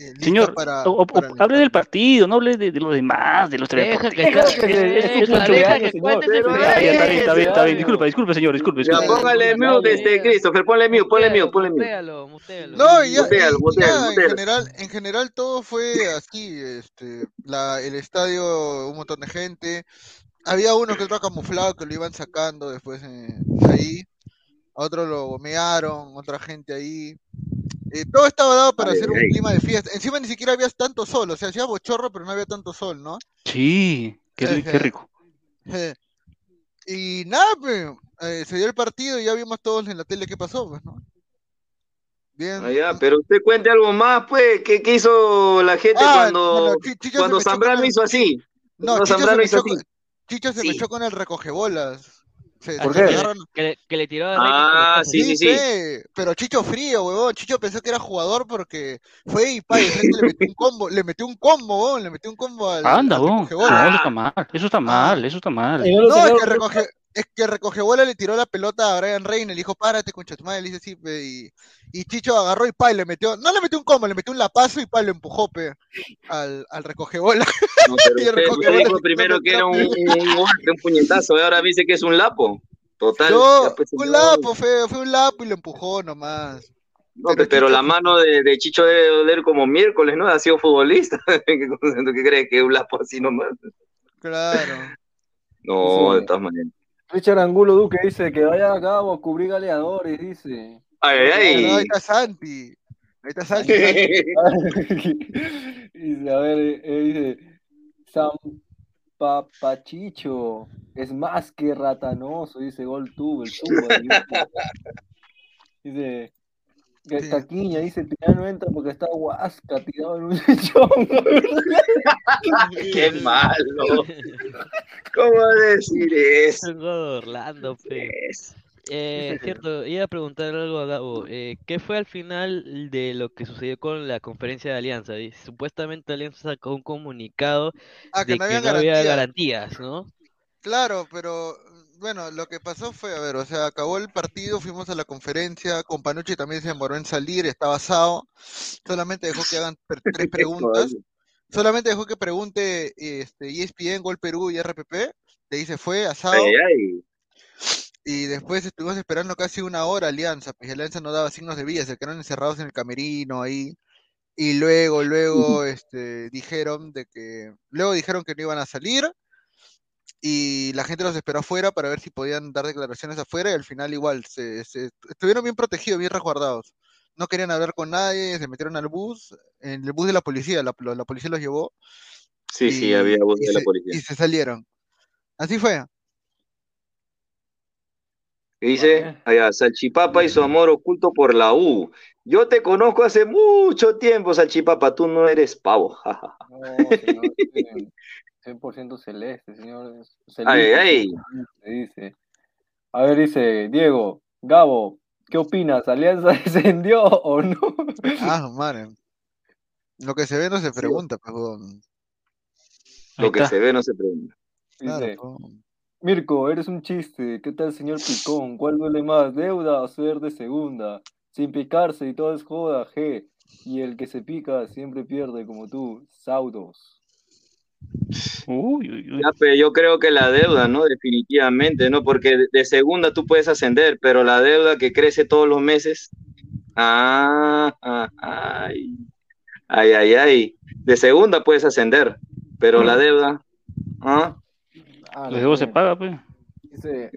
Eh,
Señor,
para,
o- o-
para el
hable del partido, no hable de, de lo demás, de los tres
Deja que,
está bien, está bien.
Cumpleaños.
Disculpe, disculpe, señor, disculpe,
Ya,
disculpe.
póngale mute, este, Christopher, ponle mute, ponle mute, ponle.
Mutealo, mutealo.
No, y ya,
Mutealo, mutealo,
ya, en
mutealo.
general, en general todo fue así, este, la, el estadio, un montón de gente, había uno que otro camuflado que lo iban sacando después eh, ahí, a otro lo gomearon, otra gente ahí, eh, todo estaba dado para
Ay,
hacer un
ay.
clima de fiesta, encima ni siquiera había tanto sol, o sea, hacía bochorro, pero no había tanto sol, ¿no?
Sí, qué, ri- qué rico.
Eh, Y nada, pues, eh, se dio el partido y ya vimos todos en la tele qué pasó, pues, ¿no? Bien.
Ah, ya, pero usted cuente algo más, pues, ¿qué, qué hizo la gente
Ah,
cuando,
bueno, Chicho
cuando Zambrano hizo así?
No,
Cuando
Chicho se,
Zambrano hizo así.
Chicho se
Sí.
mechó con el recogebolas. Se,
Ah,
¿Por qué?
que, le, que, le, tiró a
Ah, sí, sí, sí.
pe, pero Chicho frío, huevón. Chicho pensó que era jugador porque fue y pa, y de le metió un combo, le metió un combo, huevón, le metió un combo al,
Anda. No,
recogebolas.
eso está mal, eso está mal, eso está mal.
No
es que recoge, es que recogebola le tiró la pelota a Brian Reina, le dijo, párate, concha tu madre, le dice sí, pe, y, y Chicho agarró y pa, y le metió, no le metió un combo, le metió un lapazo y pa, lo empujó, pe, al, al.
No,
Y el recoge
usted
bolas
dijo primero que era un, un golpe, un puñetazo, y ahora dice que es un lapo. Total.
No,
pues,
fue un lapo, fue, fue un lapo y lo empujó nomás.
No,
pero
pero,
Chicho-
la mano de, de Chicho debe doler como miércoles, ¿no? Ha sido futbolista. ¿Qué qué crees que es un lapo así nomás?
Claro.
No,
Sí.
de todas maneras.
Richard Angulo Duque dice que vaya a Gabo a cubrir galeadores, dice.
Ay,
No, ahí
ay,
está Santi. Ahí está Santi.
Dice, a ver, eh, eh, dice, San Papachicho es más que ratanoso, dice Gol Tubo, el tubo. Dice, que
Sí.
Caquiña dice, Piña no entra porque está huasca tirado en un lechón.
qué malo. ¿Cómo decir eso?
Orlando, pe. Eh, cierto, iba a preguntar algo a Gabo. Eh, ¿qué fue al final de lo que sucedió con la conferencia de Alianza? Y Supuestamente Alianza sacó un comunicado
Ah, que
de
no
que
había
no había
garantía.
garantías, ¿no?
Claro, pero bueno, lo que pasó fue, a ver, o sea, acabó el partido, fuimos a la conferencia, con Panucci también se demoró en salir, estaba asado, solamente dejó que hagan tres preguntas, solamente dejó que pregunte este, ESPN, Gol Perú y RPP, de ahí se fue, asado,
Ay, ay.
y después estuvimos esperando casi una hora Alianza, pues Alianza no daba signos de vida, se quedaron encerrados en el camerino ahí, Y luego, luego, este, dijeron de que, luego dijeron que no iban a salir y la gente los esperó afuera para ver si podían dar declaraciones afuera y al final igual, se, se- estuvieron bien protegidos, bien resguardados. No querían hablar con nadie, se metieron al bus, en el bus de la policía, la, la policía los llevó
Sí, sí, había
y
de la policía.
y se salieron. Así fue.
Dice, allá, Salchipapa y su amor oculto por la U. Yo te conozco hace mucho tiempo, Salchipapa, tú no eres pavo.
No, señor, eh, 100% celeste, señor. es
Ay,
celeste,
ay.
se dice. A ver, dice Diego, Gabo, ¿qué opinas? ¿Alianza descendió o no?
Ah, madre. Lo que se ve no se pregunta, pues, huevón.
Lo que se ve no se pregunta.
Dice,
pues.
Mirko, eres un chiste. ¿Qué tal, señor Picón? ¿Cuál duele más, deuda o ser de segunda? Sin picarse y todo es joda, G. Y el que se pica siempre pierde, como tú, Saudos.
Uy, uy, uy.
Ya, pero yo creo que la deuda, ¿no? Definitivamente, ¿no? Porque de- segunda tú puedes ascender, pero la deuda que crece todos los meses. Ah, ah, ay. Ay, ay, ay. De segunda puedes ascender, pero la deuda. ¿Ah?
Ah,
Los
no,
deudos se paga, pues.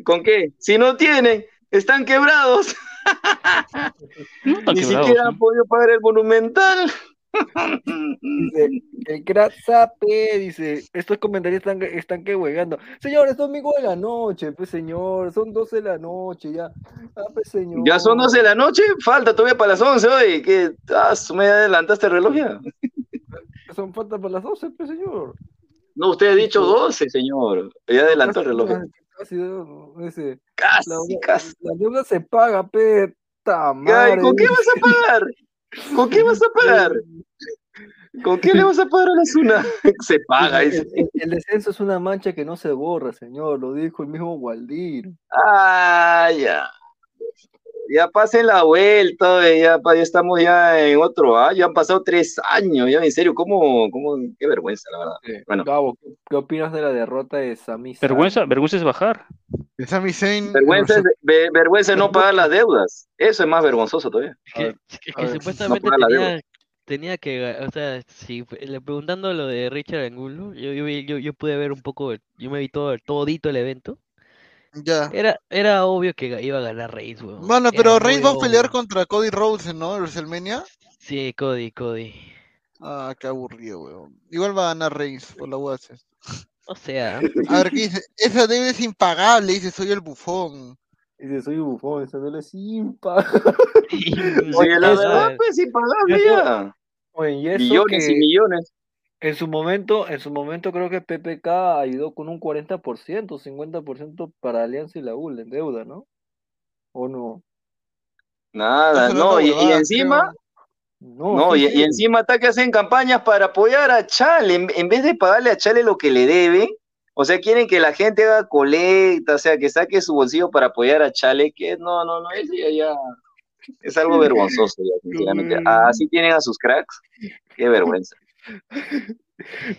¿Con qué? Si no tienen, están quebrados. Ni siquiera han podido pagar el monumental.
dice, el crack Zape, dice, estos comentarios están, están que huegando. Señor, es domingo de la noche, pues señor, son 12 de la noche, ya. Ah, pues señor.
Ya son 12 de la noche, falta todavía para las 11 hoy. ¿Qué? Ah, me adelantaste el reloj ya.
Son falta para las 12, pues señor.
No, usted ha dicho 12, señor. Ya adelantó el reloj.
Casi, dice,
Casi,
la,
casi.
la deuda se paga, pe,
Ay. ¿Con qué vas a pagar? ¿Con qué vas a pagar? ¿Con qué le vas a pagar a la Zuna? Se paga,
el- el descenso es una mancha que no se borra, señor, lo dijo el mismo Waldir.
Ah, ya. Ya pasen la vuelta, eh, ya, pa- ya estamos ya en otro año, ya han pasado tres años, ya en serio, ¿cómo, cómo, qué vergüenza, la verdad. Bueno,
Gabo, ¿qué, qué opinas de la derrota de Sami Zayn?
Vergüenza, vergüenza es bajar.
De Sami Zayn,
vergüenza, es- vergüenza es no pagar las deudas, eso es más vergonzoso todavía.
Es que, es supuestamente tenía, tenía que, o sea, si le preguntando lo de Richard Angulo, yo, yo, vi- yo, yo pude ver un poco, yo me vi todo, todito el evento.
Ya.
Era, era obvio que iba a ganar Reigns, weón.
Bueno,
Era
pero
muy
Reigns va a pelear
obvio.
contra Cody Rhodes, ¿no? En WrestleMania.
Sí, Cody, Cody.
Ah, qué aburrido, weón. Igual va a ganar Reigns por la UAS.
O sea,
A ver, ¿qué dice? Esa deuda es impagable, dice, soy el bufón.
Dice, soy bufón, esa duele sin pagar.
Sí,
Oye,
la verdad, pues sí, pagable
eso-
ya.
Oye, y eso
Millones y millones.
En su momento, en su momento creo que PPK ayudó con un 40%, 50% para Alianza y la UL en deuda, ¿no? ¿O no?
Nada, no,
es
y, encima.
No,
no,
sí,
y,
sí.
y encima está que hacen campañas para apoyar a Chale, en, en vez de pagarle a Chale lo que le debe, o sea, quieren que la gente haga colecta, o sea, que saque su bolsillo para apoyar a Chale, que no, no, no, eso ya, ya es algo vergonzoso, ya, sinceramente. Así tienen a sus cracks, qué vergüenza.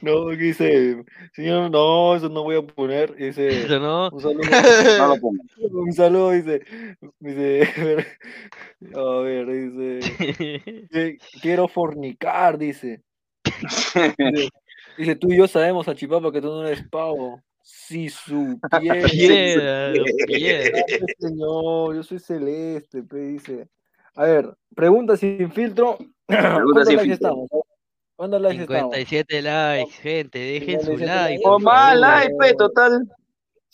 No, que dice, señor, no, eso no voy a poner. Dice,
eso no.
un saludo,
No lo pongan.
un saludo, dice, dice, a ver, dice, quiero fornicar, dice. Dice, dice, tú y yo sabemos, Achipapa, que tú no eres pavo. Si supiera.
Piedra,
señor, yo soy celeste, pe, dice. A ver, pregunta sin filtro. ¿Cuántos
sin filtro.
estamos? ¿Cuántos likes estamos?
57 likes, gente, dejen su
57
like.
O
favor.
ay, pe, total.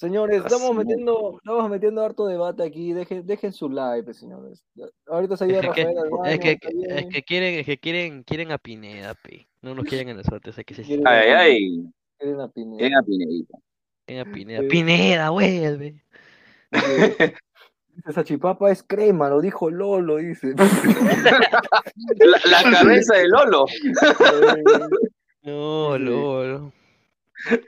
Señores, estamos metiendo, estamos metiendo harto debate aquí. Dejen, dejen su like, pues, señores. Ahorita se
que,
Rafael al baño,
es que, es que quieren, es que quieren, quieren a Pineda, pe. No nos quieren a nosotros, es que se
Quieren
Ay, ay,
Pineda, quieren a Pineda.
bien a Pinedita.
quieren a Pineda. Pineda, vuelve.
Dice, dice, Sachipapa es crema, lo dijo Lolo, dice.
La, la cabeza de Lolo,
No. Lolo.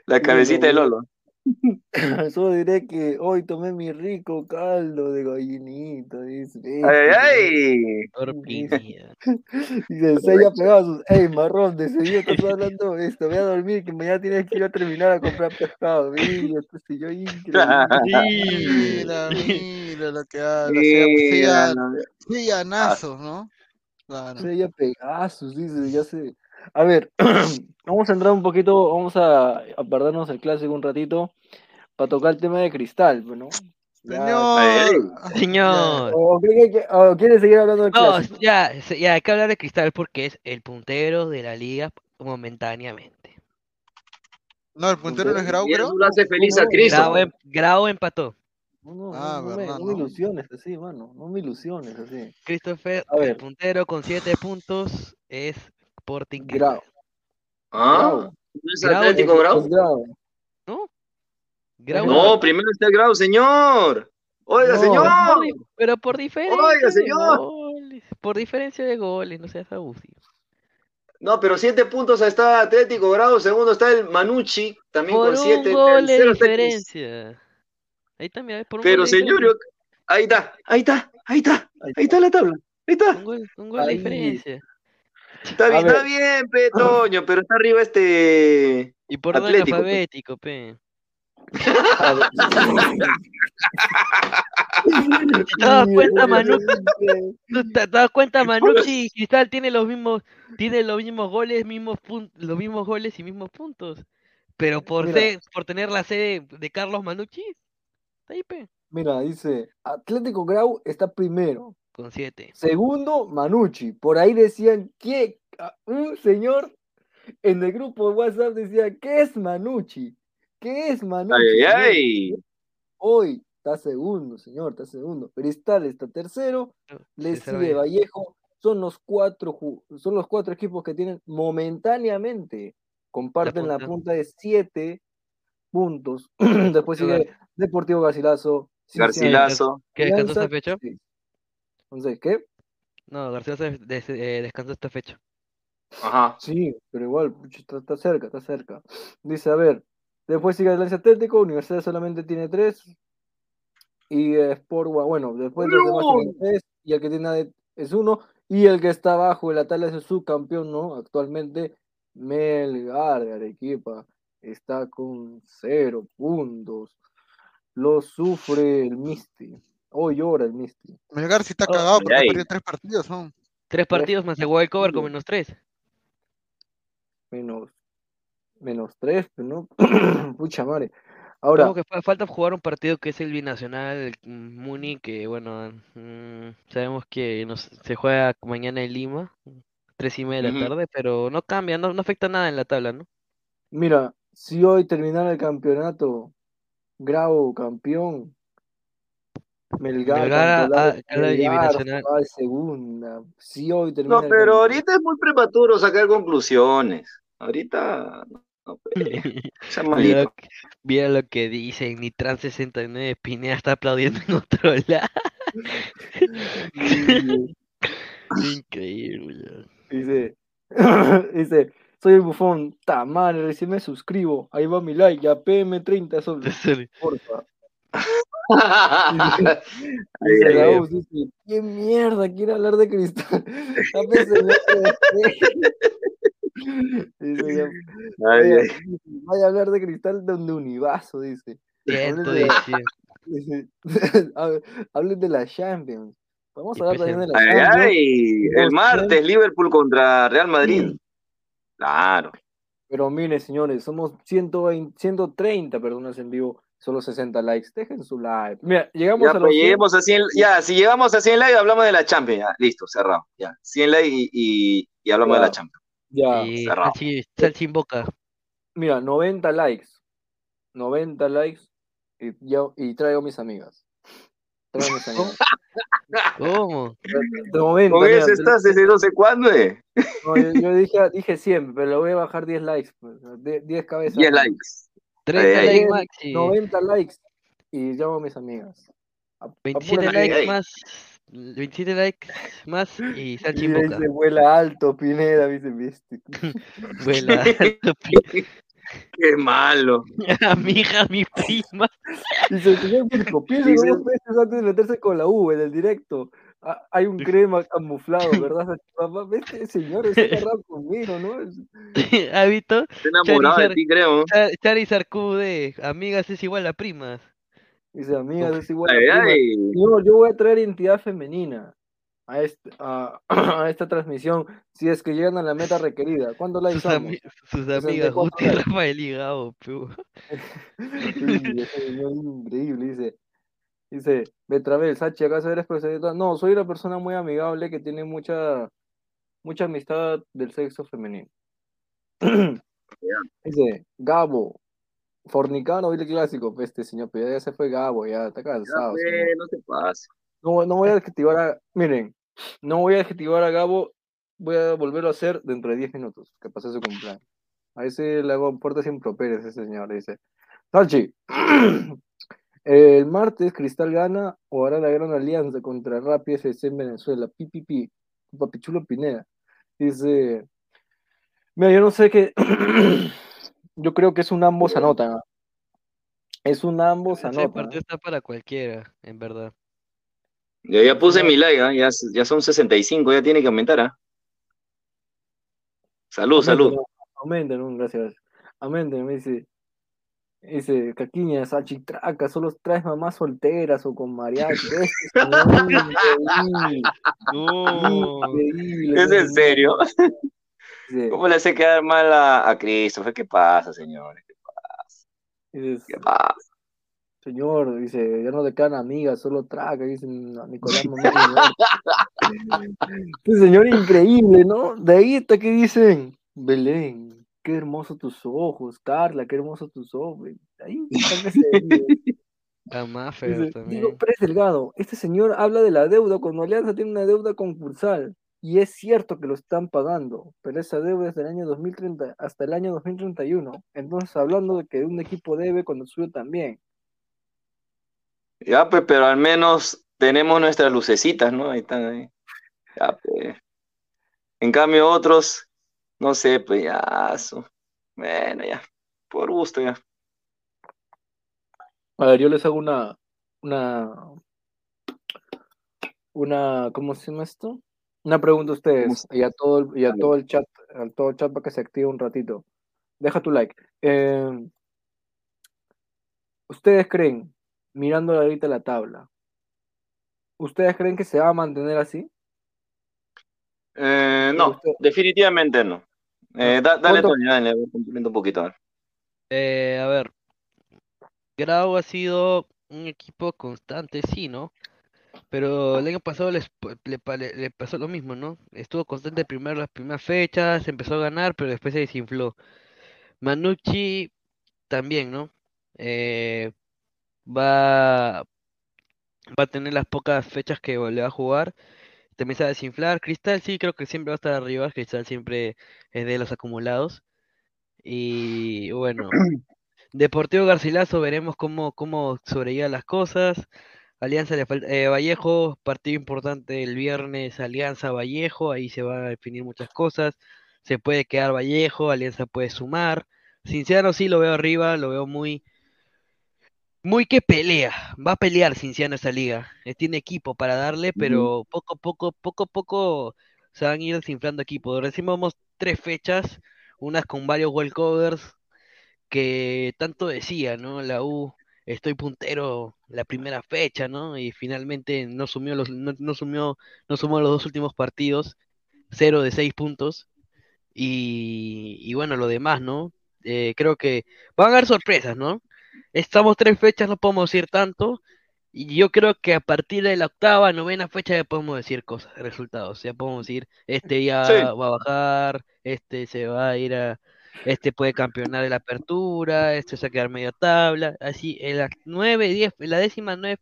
la cabecita de Lolo.
Solo diré que hoy tomé mi rico caldo de gallinita, dice.
Ay, ay.
Dice, se haya pegado sus. Ey, marrón, de seguido estás hablando de esto. Voy a dormir, que mañana tienes que ir a terminar a comprar pescado. Mira, este increíble.
Mira, mira lo que habla. Sea,
no,
sea, llanazos, ¿no? Claro.
Sí, ya Pegasus, dice, ya sé. A ver, vamos a entrar un poquito, vamos a, a perdernos el clásico un ratito para tocar el tema de cristal, pues, ¿no? Ya,
Señor.
Señor.
¿O, qué- qué- qué- o quieres seguir hablando del
No,
clásico?
ya, se- ya hay que hablar de Cristal porque es el puntero de la liga momentáneamente.
No, el puntero no es Grau, creo.
eso lo hace feliz a
No,
Cristo.
Grau, em- Grau empató.
No, no,
Ah,
no, no me,
verdad,
no me
¿no?
ilusiones así, mano. No me ilusiones así.
Christopher,
A
el
ver.
puntero con 7 puntos es Sporting
Grau.
¿Ah?
Grau.
¿No es
Grau,
Atlético Grau?
Grau.
¿No? Grau
No, primero está el Grau, señor. Oiga,
No.
señor.
pero por diferencia
Oiga,
de
señor.
goles. Por diferencia de goles, no seas abusivo.
No, pero siete puntos está Atlético Grau, segundo está el Manucci, también
Por
con siete.
un gol de diferencia. Ahí también, por un
Pero
gol de
señor,
diferencia.
ahí está, ahí está, ahí está, ahí está la tabla, ahí está.
Un gol, un gol de diferencia.
Está bien, está bien, pe, Toño, pero está arriba este
Y por orden
Atlético. pe.
alfabético, pe. Te das cuenta, Manu,
Manu.
¿Tú te, das cuenta, Manucci y Cristal tiene los mismos, tiene los mismos goles, mismos los mismos goles y mismos puntos. Pero por
Mira.
ser, por tener la sede de Carlos Manucci, está ahí, pe,
Mira, dice, Atlético Grau está primero.
Con siete.
Segundo, Manucci. Por ahí decían que ah, un señor en el grupo de WhatsApp decía, ¿qué es Manucci? ¿Qué es Manucci?
Ay,
señor?".
ay,
Hoy está segundo, señor, está segundo. Cristal está tercero, le sigue
Vallejo.
Vallejo. Son los cuatro, son los cuatro equipos que tienen momentáneamente, comparten la
punta.
punta de siete puntos. Después sigue Deportivo Garcilaso.
Garcilaso.
¿Qué descansó
Alianza,
fecha?
sí. Entonces, ¿qué?
No, García se des- eh, descansó esta fecha.
Ajá.
Sí, pero igual, está, está cerca, está cerca. Dice, a ver, después sigue Alianza Atlético, Universidad solamente tiene tres. Y eh, Sport, Gua- bueno, después los demás tienen tres. Y el que tiene de- es uno. Y el que está abajo de la tabla es el subcampeón, ¿no? Actualmente, Melgar de Arequipa. Está con cero puntos. Lo sufre el Misty. Hoy llora el Misty.
Melgar sí está
Oh,
cagado porque ha perdido tres partidos, ¿no?
Tres partidos más el wild cover con menos tres.
Menos, menos tres, pero no. Pucha madre. Ahora,
Como que fa- falta jugar un partido que es el binacional, el Muni, que bueno, mm, sabemos que nos, se juega mañana en Lima, tres y media de la tarde, pero no cambia, no, no afecta nada en la tabla, ¿no?
Mira, si hoy terminara el campeonato, Grau campeón, Melgar,
Melgar a-
campeón,
a- a la
Melgar
binacional.
va de segunda. Si hoy termina
No, pero ahorita es muy prematuro sacar conclusiones. Ahorita, no, sea
Mira lo, que, mira lo que dicen, Nitran 69 Pineda está aplaudiendo en otro lado. Increíble.
Dice, dice, soy el bufón, tamal, recién me suscribo, ahí va mi like, ya PM30 soles, porfa. Dice
Ay,
la
ay,
U, dice, ¿qué mierda quiere hablar de cristal? Dice, vaya,
ay.
vaya a hablar de cristal de un univaso, dice. Hablen de, la-
dieciocho.
dice, hab- hablen de la Champions. Podemos
Y
hablar
pues
también de la
Ay,
Champions.
ay, el martes Liverpool contra Real Madrid. Claro.
Pero miren, señores, somos 120, 130 personas en vivo, solo 60 likes. Dejen su like. Mira, llegamos
Ya,
a los
pues,
100.
lleguemos a 100, ya, si llegamos a 100 likes, hablamos de la Champions. Ya, listo, cerrado. Ya, 100 likes y, y, y hablamos de la. Champions.
Ya,
Y
cerrado.
En boca.
mira, 90 likes. 90 likes y, yo, y traigo mis amigas. Traigo mis amigas.
¿Cómo?
De momento,
Con
mira,
eso estás desde no sé cuándo, eh.
no, yo, yo dije, dije 100, pero le voy a bajar 10 likes. pues, de- 10 cabezas.
10 likes.
30
Ay,
likes maxi.
90 likes y llamo a mis amigas. A-
27
apúrate.
likes
ay.
más. 27 likes más y Salchi
Y dice, vuela alto, Pineda, dice, viste.
Vuela.
Qué malo.
mi hija, mi prima.
Dice, señor Mirko, piense
Dice-
dos veces antes de meterse con la U en el directo. Ah, hay un crema camuflado, ¿verdad? Papá, este señor está agarrado conmigo, ¿no?
¿Has visto?
Estoy enamorado de ti, creo.
Char- Charizard QD, amigas es igual a primas.
Dice, amigas, es igual a
Ay,
prima.
ay.
No, yo voy a traer identidad femenina. a, este, a, a esta transmisión si es que llegan a la meta requerida. ¿Cuándo la
Sus, sus amigas
64
Guti. Rafael
señor increíble, dice. Dice, Betravel, Sachi, ¿acaso eres profesional? No, soy una persona muy amigable que tiene mucha, mucha amistad del sexo femenino. Dice, Gabo, fornicano, el clásico. Pues este señor, pero ya se fue Gabo, ya está cansado.
Ya, pues, no te.
No, no voy a adjetivar a, miren, no voy a adjetivar a Gabo, voy a volverlo a hacer dentro de 10 minutos, que pasó su cumpleaños. A ese le hago puertas improperias ese señor, dice. Salchi, el martes Cristal gana o hará la gran alianza contra Rappi FC en Venezuela, pipipi, papichulo Pineda. Dice, mira, yo no sé qué, yo creo que es un ambos anotan. Es un ambos
Ese
anotan.
partido está para cualquiera, en verdad.
Ya, ya puse mi like, ¿ah? ya, ya son 65, ya tiene que aumentar, ¿ah? Salud, salud.
Aumenten, aumenten, gracias. Aumenten, me dice. Dice, Caquiña, Sachitraca, solo traes mamás solteras o con mariachi. Señor, increíble.
No.
Increíble.
¿Es en serio? ¿Cómo le hace quedar mal a, a Christopher? ¿Qué pasa, señores?
dice,
¿Qué pasa?
señor, dice, ya no le quedan amigas, solo traga, dice "No, Nicolás Mamá. Este señor increíble, ¿no? De ahí está que dicen, Belén, qué hermosos tus ojos, Carla, qué hermosos tus ojos. Ahí
Maffer
Dice,
también.
Diego Pérez Delgado, este señor habla de la deuda cuando Alianza tiene una deuda concursal. Y es cierto que lo están pagando, pero esa deuda es del año 2030 hasta el año 2031. Entonces, hablando de que un equipo debe cuando sube también.
Ya, pues, pero al menos tenemos nuestras lucecitas, ¿no? Ahí están ahí. Ya, pues. En cambio, otros, no sé, pues ya. su- Bueno, ya. Por gusto, ya.
A ver, yo les hago una, una, una, ¿cómo se llama esto? Una pregunta a ustedes y a todo el, y a todo el chat, a todo el chat para que se active un ratito. Deja tu like. Eh, ¿Ustedes creen, mirando ahorita la tabla, ¿ustedes creen que se va a mantener así?
Eh, no, definitivamente no. Eh, da- dale,
¿Cuánto-
Toño, dale, un poquito. a ver.
Eh, a ver, Grau ha sido un equipo constante, sí, ¿no? Pero el año pasado les, le, pa- le- le pasó lo mismo, ¿no? Estuvo constante primero las primeras fechas, empezó a ganar, pero después se desinfló. Manucci también, ¿no? Eh, va, va a tener las pocas fechas que le va a jugar. También se va a desinflar. Cristal sí, creo que siempre va a estar arriba. Cristal siempre es de los acumulados. Y bueno, Deportivo Garcilaso, veremos cómo, cómo las cosas. Alianza le falta, eh, Vallejo, partido importante el viernes, Alianza Vallejo, ahí se van a definir muchas cosas. Se puede quedar Vallejo, Alianza puede sumar. Cinciano sí lo veo arriba, lo veo muy, muy que pelea. Va a pelear Cinciano esa liga. Eh, tiene equipo para darle, pero poco a poco, poco a poco se van a ir desinflando equipos. Recién vamos tres fechas, unas con varios walkovers que tanto decía, ¿no? La U, estoy puntero la primera fecha, ¿no? Y finalmente no sumió los, no, no sumió, no sumó los dos últimos partidos, cero de seis puntos. Y, y bueno, lo demás, ¿no? Eh, creo que van a haber sorpresas, ¿no? Estamos tres fechas, no podemos decir tanto. Y yo creo que a partir de la octava, novena fecha ya podemos decir cosas, resultados. Ya podemos decir, este ya
Sí.
va a bajar, este se va a ir a, este puede campeonar de la apertura, este se va a quedar media tabla. Así, en la nueve, diez, en la décima, nueve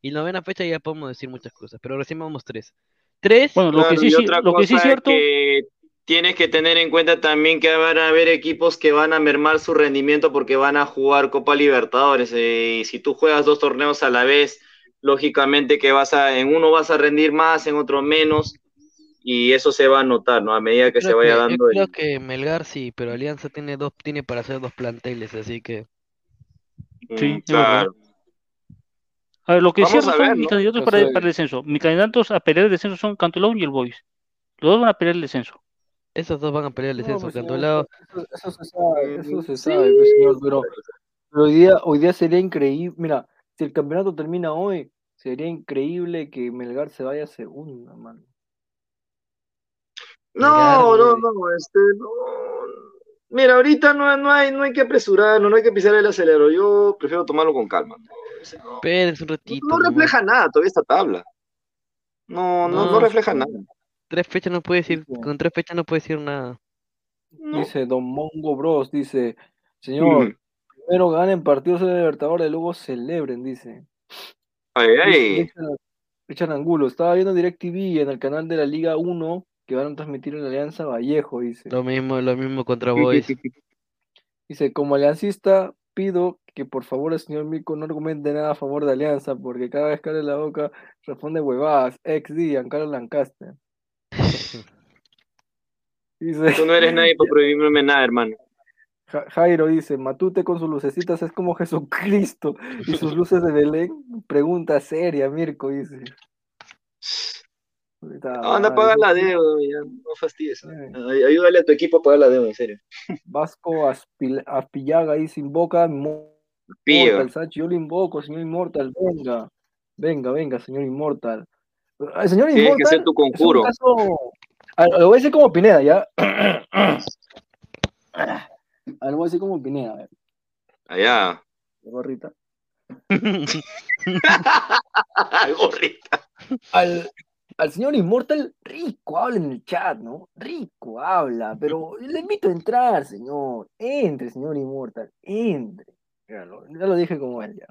y novena fecha ya podemos decir muchas cosas, pero recién vamos tres. Tres.
Bueno, lo que
Claro,
sí,
y
sí-
otra
lo que sí es cierto,
que tienes que tener en cuenta también que van a haber equipos que van a mermar su rendimiento porque van a jugar Copa Libertadores. eh, y si tú juegas dos torneos a la vez, lógicamente que vas a, en uno vas a rendir más, en otro menos, y eso se va a notar, ¿no? A medida que se vaya
que-
dando
yo
el-
creo que Melgar sí, pero Alianza tiene dos, tiene para hacer dos planteles, así que.
Sí,
Mm, claro.
A ver, lo que
Vamos
cierto
a
son
ver,
mis candidatos para, para el descenso. Mis candidatos a pelear el descenso son Cantolao y el Boys. Los dos van a pelear el descenso.
Esos dos van a pelear el
No,
descenso.
pues, señor,
Cantolao.
eso, eso se sabe, eso se
Sí.
sabe, pues, señor, pero, pero hoy día, hoy día sería increíble. Mira, si el campeonato termina hoy, sería increíble que Melgar se vaya a segunda, mano.
No, no, no, este, no. Mira, ahorita no, no hay, no hay que apresurarnos, no hay que pisar el acelerador. Yo prefiero tomarlo con calma. No-
Espérense un ratito.
no refleja nada todavía esta tabla. No, no, no
No,
refleja nada.
Tres fechas no puede decir, con tres fechas no puede decir nada.
Dice Don Mongo Bros, dice, señor, primero ganen partidos de Libertadores, luego celebren, dice.
Ay,
Dice
ay.
Richard, Richard Angulo, estaba viendo DirecTV en el canal de la Liga 1 que van a transmitir en la Alianza Vallejo, dice.
Lo mismo, lo mismo contra Boys.
Dice, como aliancista, pido que por favor el señor Mico no argumente nada a favor de Alianza, porque cada vez que abre la boca responde huevadas, ex Giancarlo Lancaster. Dice,
Tú no eres nadie para prohibirme nada, hermano.
Ja- Jairo dice, Matute con sus lucecitas es como Jesucristo y sus luces de Belén. Pregunta seria, Mirko dice.
No, anda a
madre,
pagar la deuda, ya, no fastidies. Ay- Ayúdale a tu equipo a pagar la deuda, en serio.
Vasco Aspil- Aspillaga dice, invoca Sachi, yo lo invoco, señor Inmortal, venga, venga, venga, señor Inmortal. El señor
Tienes que
Inmortal
hacer tu conjuro.
caso- Lo voy a decir como Pineda, ¿ya? Ah, Lo voy a decir como Pineda, a ver,
Allá.
gorrita.
Gorrita.
Al, al señor Inmortal, rico habla en el chat, ¿no? Rico habla, pero le invito a entrar, señor. Entre, señor Inmortal, entre. Ya lo, ya lo dije como él, ya.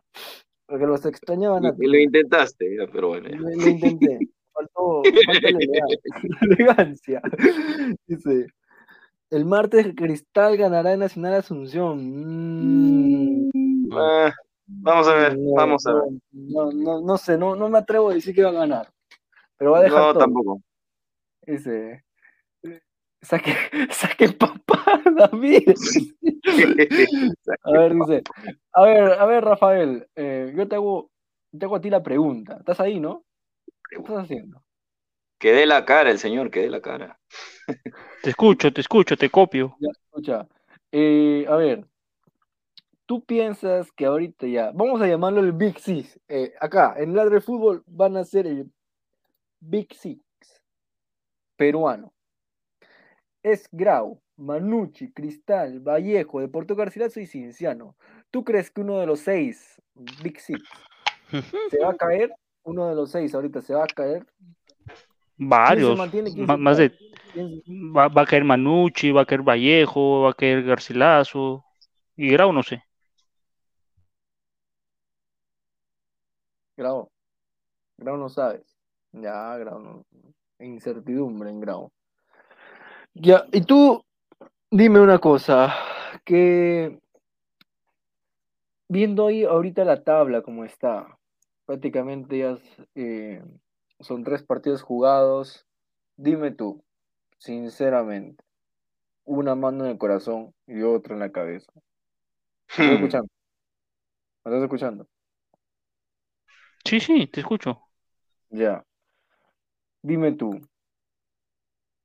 Porque los extrañaban a
Y lo intentaste, pero bueno.
Lo, lo intenté. Faltó, falta la elegancia. Dice, el martes Cristal ganará en Nacional Asunción. Mm,
Ah, vamos a ver,
no,
vamos a ver.
No, no, no sé, no, no me atrevo a decir que va a ganar. Pero va a dejar
No,
todo.
tampoco.
Dice, saque, saque papá, David. A ver, dice, a ver, a ver, Rafael, eh, yo te hago, te hago a ti la pregunta. ¿Estás ahí, no? ¿Qué estás haciendo?
Que dé la cara el señor, que dé la cara.
Te escucho, te escucho, te copio.
Ya, escucha. Eh, a ver, tú piensas que ahorita ya, vamos a llamarlo el Big Six. Eh, acá, en Ladre Fútbol van a ser el Big Six peruano. Es Grau, Manucci, Cristal, Vallejo, Deportivo Garcilaso y Cinciano. ¿Tú crees que uno de los seis Big Six se va a caer? Uno de los seis ahorita se va a caer.
Varios. Más de.
¿Quién
Va, va a caer Manucci, va a caer Vallejo, va a caer Garcilaso. Y Grau, no sé.
Grau. Grau no sabes. Ya, Grau no. Incertidumbre en Grau. Ya, y tú, dime una cosa, que viendo ahí ahorita la tabla como está, prácticamente ya eh, son tres partidos jugados. Dime tú, sinceramente, una mano en el corazón y otra en la cabeza. ¿Me estás escuchando? ¿Me estás escuchando?
Sí, sí, te escucho.
Ya. Dime tú.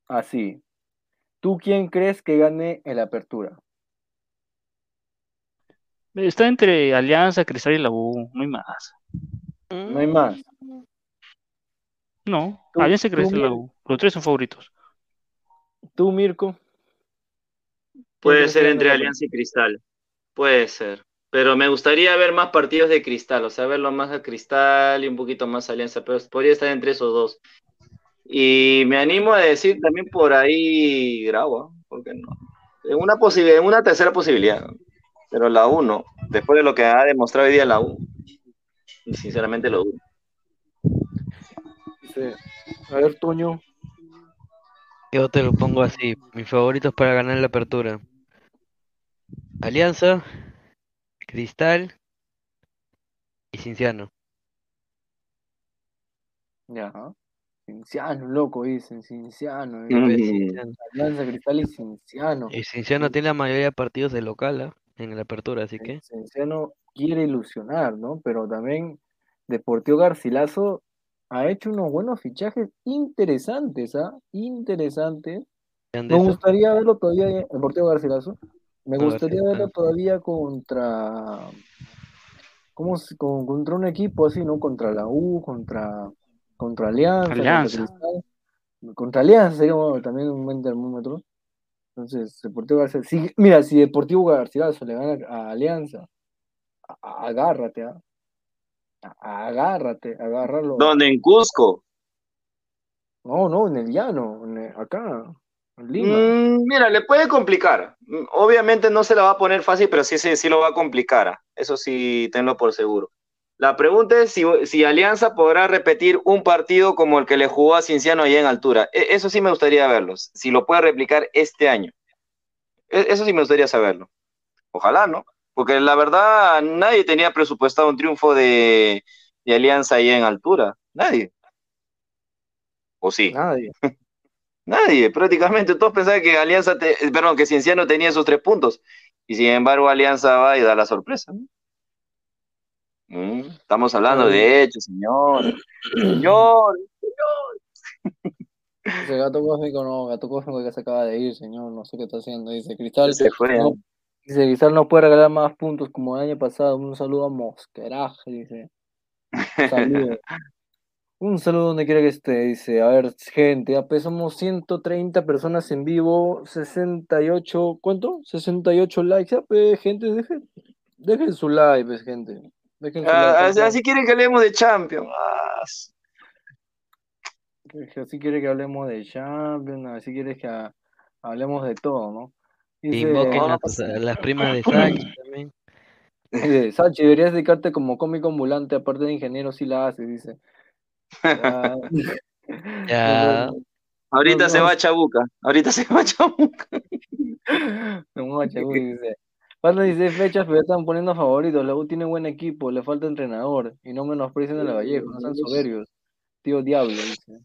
Así. ¿Tú quién crees que gane en la apertura?
Está entre Alianza, Cristal y la U, no hay más.
No hay más.
No, Alianza,
tú,
Cristal y la U. Los tres son favoritos.
¿Tú, Mirko?
Puede ser entre Alianza y Cristal. Puede ser. Pero me gustaría ver más partidos de Cristal, o sea, verlo más a Cristal y un poquito más a Alianza, pero podría estar entre esos dos. Y me animo a decir también por ahí Grau, ¿ah? ¿Por qué no? En una posibilidad, en una tercera posibilidad. Pero la U no. Después de lo que ha demostrado hoy día la U, sinceramente lo dudo.
Dice, a ver, Toño.
Yo te lo pongo así, mis favoritos para ganar la apertura. Alianza, Cristal y Cinciano.
Ya. Cinciano, loco, dicen. Cinciano.
Y
eh.
Cinciano.
Alianza Cristal y Cinciano.
Y Cinciano tiene la mayoría de partidos de local, ¿ah? en la apertura, así que
Cinciano quiere ilusionar, ¿no? Pero también Deportivo Garcilaso ha hecho unos buenos fichajes interesantes, ¿ah? Interesantes. Me gustaría verlo todavía Deportivo Garcilaso. Me gustaría verlo todavía contra ¿cómo contra un equipo así, ¿no? Contra la U, contra, contra Alianza, contra
Alianza.
Cristal. Contra Alianza sería bueno, también un buen termómetro. Entonces, Deportivo García. si- mira, si Deportivo Garcilaso le gana a Alianza, a- a- agárrate, ¿ah? A- agárrate, agárralo.
¿Dónde? En Cusco.
No, no, en el llano, en el- acá, en Lima.
Mm, mira, le puede complicar. Mm, Obviamente no se la va a poner fácil, pero sí, sí, sí lo va a complicar. ah. Eso sí, tenlo por seguro. La pregunta es si, si Alianza podrá repetir un partido como el que le jugó a Cienciano allá en altura. E- Eso sí me gustaría verlo. Si lo puede replicar este año. E- Eso sí me gustaría saberlo. Ojalá, ¿no? Porque la verdad, nadie tenía presupuestado un triunfo de, de Alianza allá en altura. Nadie. ¿O sí?
Nadie.
Nadie, prácticamente. Todos pensaban que Alianza, te- perdón, que Cienciano tenía esos tres puntos. Y sin embargo, Alianza va y da la sorpresa. ¿no? Mm, estamos hablando de hechos, señor. Señor.
Ese gato cósmico no, gato cósmico que se acaba de ir, señor, no sé qué está haciendo. Dice Cristal.
Se fue.
no- dice Cristal no puede regalar más puntos como el año pasado. Un saludo a Mosqueraje, dice. Saludo. Un saludo donde quiera que esté, dice. A ver, gente, ya somos 130 personas en vivo, 68, ¿cuánto? 68 likes, ya gente, dejen, dejen su like, pues, gente.
Ah, así, así quieren que hablemos de Champions. Ah,
así quiere que hablemos de Champions, así quieres que ha- hablemos de todo, ¿no? Dice,
invoquen
no
a, tus- a las primas de Sánchez también.
dice, Sachi, deberías dedicarte como cómico ambulante, aparte de ingeniero, sí la haces, dice. Ya.
Ahorita
no,
se
no.
va a Chabuca. Ahorita se va a Chabuca.
No, uy, dice. Faltan 16 fechas, pero están poniendo favoritos. La U tiene buen equipo, le falta entrenador. Y no menosprecien a la Vallejo, no sean soberbios. Tío Diablo, dice.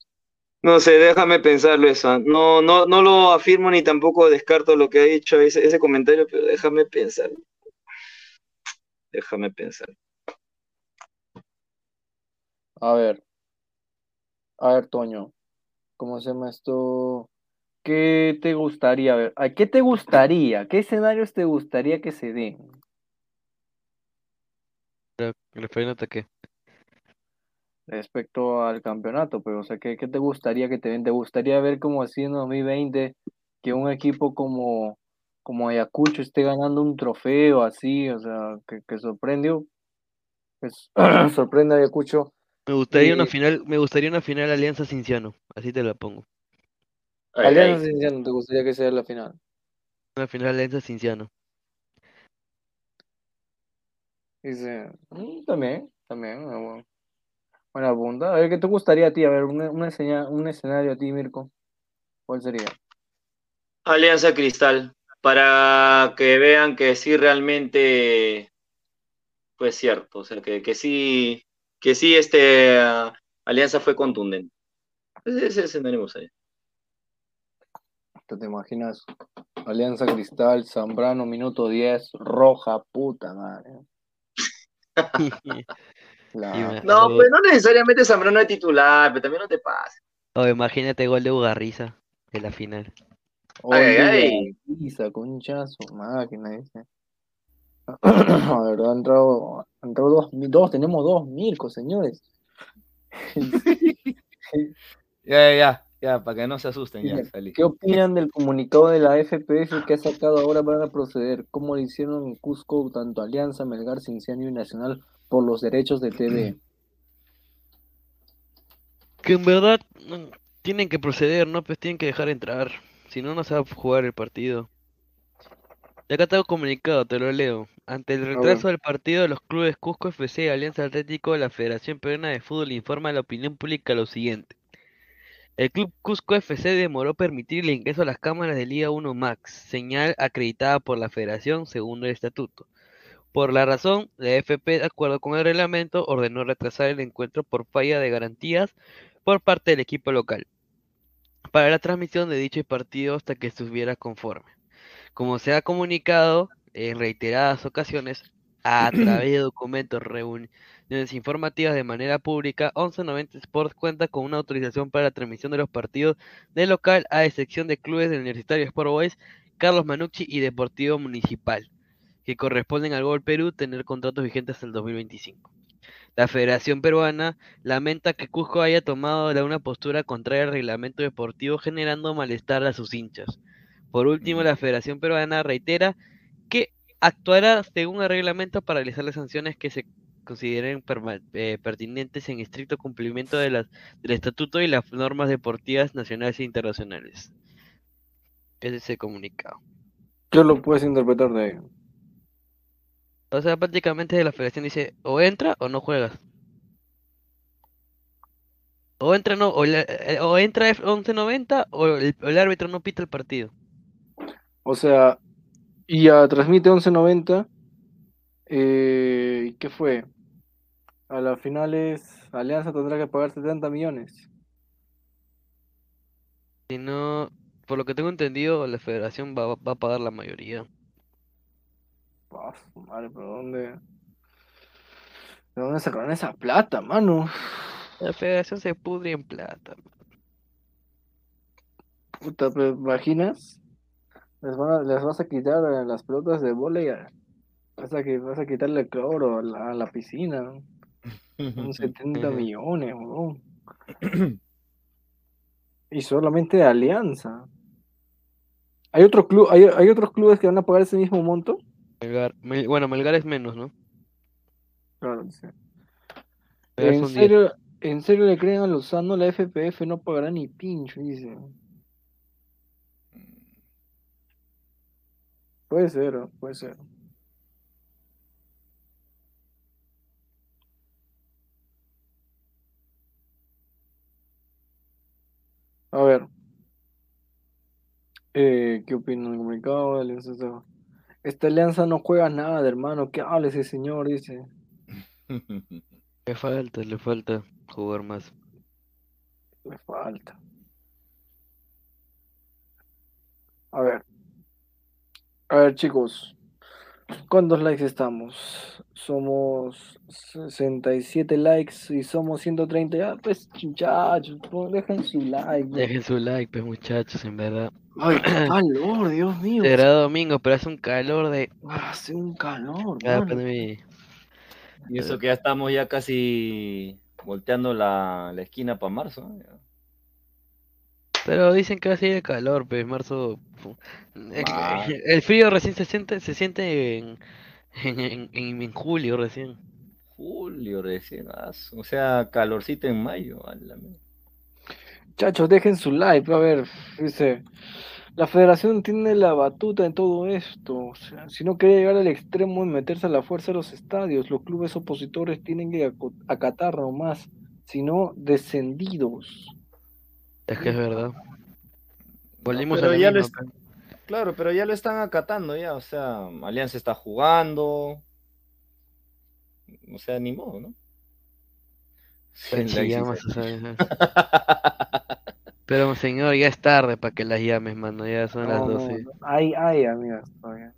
No sé, déjame pensarlo eso. ah. No, no, no lo afirmo ni tampoco descarto lo que ha dicho ese, ese comentario, pero déjame pensar. Déjame pensar.
A ver, a ver, Toño, ¿cómo se llama esto? ¿Qué te gustaría ver? ¿A qué te gustaría? ¿Qué escenarios te gustaría que se den?
Pero, Refiriéndote a qué.
respecto al campeonato, pero o sea, ¿qué, qué te gustaría que te den? ¿Te gustaría ver como así en 2020 que un equipo como, como Ayacucho esté ganando un trofeo así, o sea, que, que sorprendió, pues, sorprende a Ayacucho?
Me gustaría una final, me gustaría una final Alianza Cinciano, así te la pongo.
Ay,
Alianza
ay.
Cienciano, ¿te gustaría que sea la final?
Una final Alianza Cinciano.
Dice, "Mm, también, también, una bu- buena punta. A ver, ¿qué te gustaría a ti? A ver, un, un, escena- un escenario a ti, Mirko. ¿Cuál sería?
Alianza Cristal, para que vean que sí realmente fue cierto, o sea, que, que sí, que sí este ah, Alianza fue contundente. Ese ese escenario me gustaría.
¿Te, te imaginas? Alianza Cristal, Zambrano, minuto 10, roja, puta madre. La-
No, pues no necesariamente Zambrano es titular, pero también no te pases.
o imagínate gol de Ugarriza en la final.
Oye,
Ay, ay.
Pisa, concha su máquina, dice. La verdad, han entrado, han entrado dos, dos, tenemos dos Mirko, señores.
Ya, ya, ya, ya, para que no se asusten, ya salí.
¿Qué opinan del comunicado de la FPF que ha sacado ahora para proceder? ¿Cómo lo hicieron en Cusco tanto Alianza, Melgar, Cinciano y Nacional por los derechos de TV?
Que en verdad tienen que proceder, ¿no? Pues tienen que dejar entrar. Si no, no se va a jugar el partido. Y acá tengo comunicado, te lo leo. Ante el retraso del partido de los clubes Cusco FC y Alianza Atlético, la Federación Peruana de Fútbol informa a la opinión pública lo siguiente. El club Cusco FC demoró permitir el ingreso a las cámaras de Liga 1 Max, señal acreditada por la Federación según el estatuto. Por la razón, la FP, de acuerdo con el reglamento, ordenó retrasar el encuentro por falla de garantías por parte del equipo local para la transmisión de dicho partido hasta que estuviera conforme. Como se ha comunicado en reiteradas ocasiones a través de documentos, reuniones informativas de manera pública, 1190 Sports cuenta con una autorización para la transmisión de los partidos de local a excepción de clubes del Universitario Sport Boys, Carlos Manucci y Deportivo Municipal. que corresponden al Gol Perú tener contratos vigentes hasta el 2025. La Federación Peruana lamenta que Cusco haya tomado una postura contraria al reglamento deportivo generando malestar a sus hinchas. Por último, la Federación Peruana reitera actuará según el reglamento para realizar las sanciones que se consideren eh, pertinentes en estricto cumplimiento de las, del estatuto y las normas deportivas nacionales e internacionales. Ese es el comunicado.
¿Qué lo puedes interpretar de ahí?
O sea, prácticamente la federación dice, o entra o no juegas. O entra no, o, la- eh, o entra F- 1190 o el, o el árbitro no pita el partido.
O sea, y a transmite 11.90. Eh, ¿Qué fue? A las finales, Alianza tendrá que pagar 70 millones.
Si no, por lo que tengo entendido, la federación va, va a pagar la mayoría.
Su madre, pero ¿dónde? ¿De dónde sacaron esa plata, mano?
La federación se pudre en plata.
Puta, pero ¿imaginas? Les, van a- les vas a quitar las pelotas de volei, vas a, vas a quitarle el cloro a la, a la piscina. Son 70 millones, weón. Y solamente de Alianza. ¿Hay otro club, hay, hay otros clubes que van a pagar ese mismo monto?
Melgar, Mel- bueno, Melgar es menos, ¿no?
Claro, sí. ¿En
son 10.
serio, ¿En serio le creen a Lozano? La FPF no pagará ni pincho, dice. Puede ser, puede ser. A ver. Eh, ¿qué opina el comunicado de Alianza? Esta- Esta alianza no juega nada, hermano. ¿Qué habla ese señor? Dice.
Le falta, le falta jugar más.
Le falta. A ver. A ver, chicos. ¿Cuántos likes estamos? Somos 67 likes y somos 130. Ya, pues, muchachos, pues, dejen su like.
Dejen su like, pues muchachos, en verdad.
Ay, qué calor, Dios mío.
Será domingo, pero hace un calor de...
Hace un calor,
Ah, pues, mi-
Y eso que ya estamos ya casi volteando la, la esquina para marzo. ¿no?
Pero dicen que va a seguir el calor, pues marzo.
Ah.
El frío recién se siente, se siente en, en, en- en- en julio recién.
Julio recién, ah, o sea, calorcito en mayo. a la mierda.
Muchachos, dejen su like. A ver, dice. La federación tiene la batuta en todo esto. O sea, si no quiere llegar al extremo de meterse a la fuerza a los estadios, los clubes opositores tienen que acatar nomás. Si no, descendidos.
Es que es verdad. Volvimos a
Pero ya lo
misma,
es- Claro, pero ya lo están acatando ya, o sea, Alianza está jugando. O sea, ni modo, ¿no?
pues, llamas, o sea, Pero señor, ya es tarde para que las llames, mano. Ya son las
No, no,
12.
no. Ay, ay, amigas, todavía.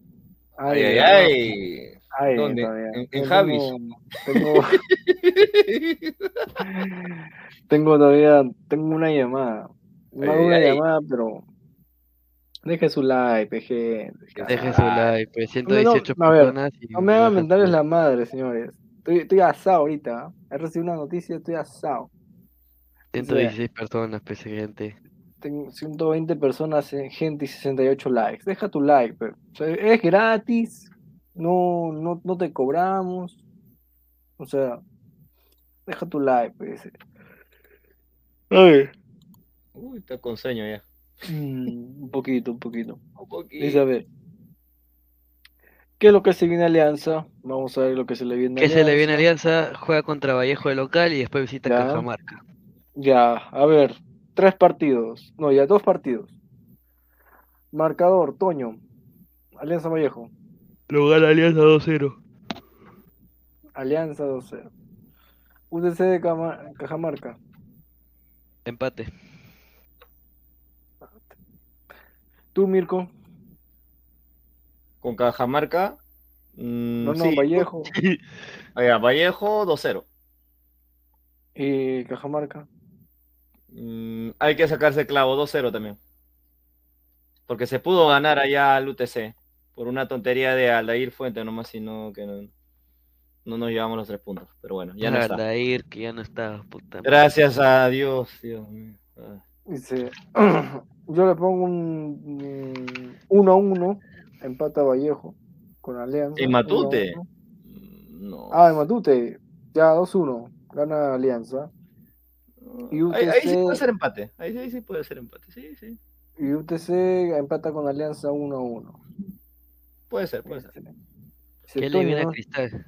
Ay, ay,
ay,
ay.
Ay,
¿Dónde?
todavía.
En- en
Yo
Javis.
Tengo, todavía, tengo una llamada. No
Ay,
hago una
ay.
llamada, pero deje su like, peje.
Dejen su like, pues
No, no,
118
a ver,
personas. y
no me hagan
su-
la madre, señores. Estoy, estoy asado ahorita. ¿ah? He recibido una noticia, estoy asado.
116 personas, pues gente.
Tengo 120 personas en gente y 68 likes. Deja tu like, pero, o sea, es gratis. No, no, no te cobramos. O sea, deja tu like, pues. Ay.
Uy, está con sueño ya.
Mm, un poquito, un poquito.
Un poquito.
Dice, a ver. ¿Qué es lo que se viene a Alianza? Vamos a ver lo que se le viene a
Que se le viene
Alianza.
Alianza, juega contra Vallejo de local y después visita
Ya.
Cajamarca.
Ya, a ver, tres partidos. No, ya dos partidos. Marcador, Toño. Alianza Vallejo.
Lo gana Alianza 2-0.
Alianza 2-0. UTC de Cama- Cajamarca.
Empate.
Tú, Mirko.
Con Cajamarca. mm,
No, no,
sí,
Vallejo.
Oiga, Vallejo 2-0.
Y Cajamarca.
Mm, hay que sacarse clavo 2-0 también. Porque se pudo ganar allá al UTC.
Por una tontería de Aldair Fuente nomás, sino que no, no nos llevamos los tres puntos. Pero bueno, ya no está.
Aldair, que ya no está. Puta madre.
Gracias a Dios, Dios mío. Ah.
Dice, yo le pongo un 1 a 1, empata Vallejo con Alianza.
¿En Matute?
1 a 1.
No.
Ah, en Matute, ya 2-1, gana Alianza. Y
Ahí, ahí sí
UTC,
puede ser empate. Ahí, sí- ahí sí puede ser empate. Sí, sí.
y UTC empata con Alianza 1 a 1.
Puede ser, puede ser.
Dice,
¿Qué le viene a
no-
Cristal?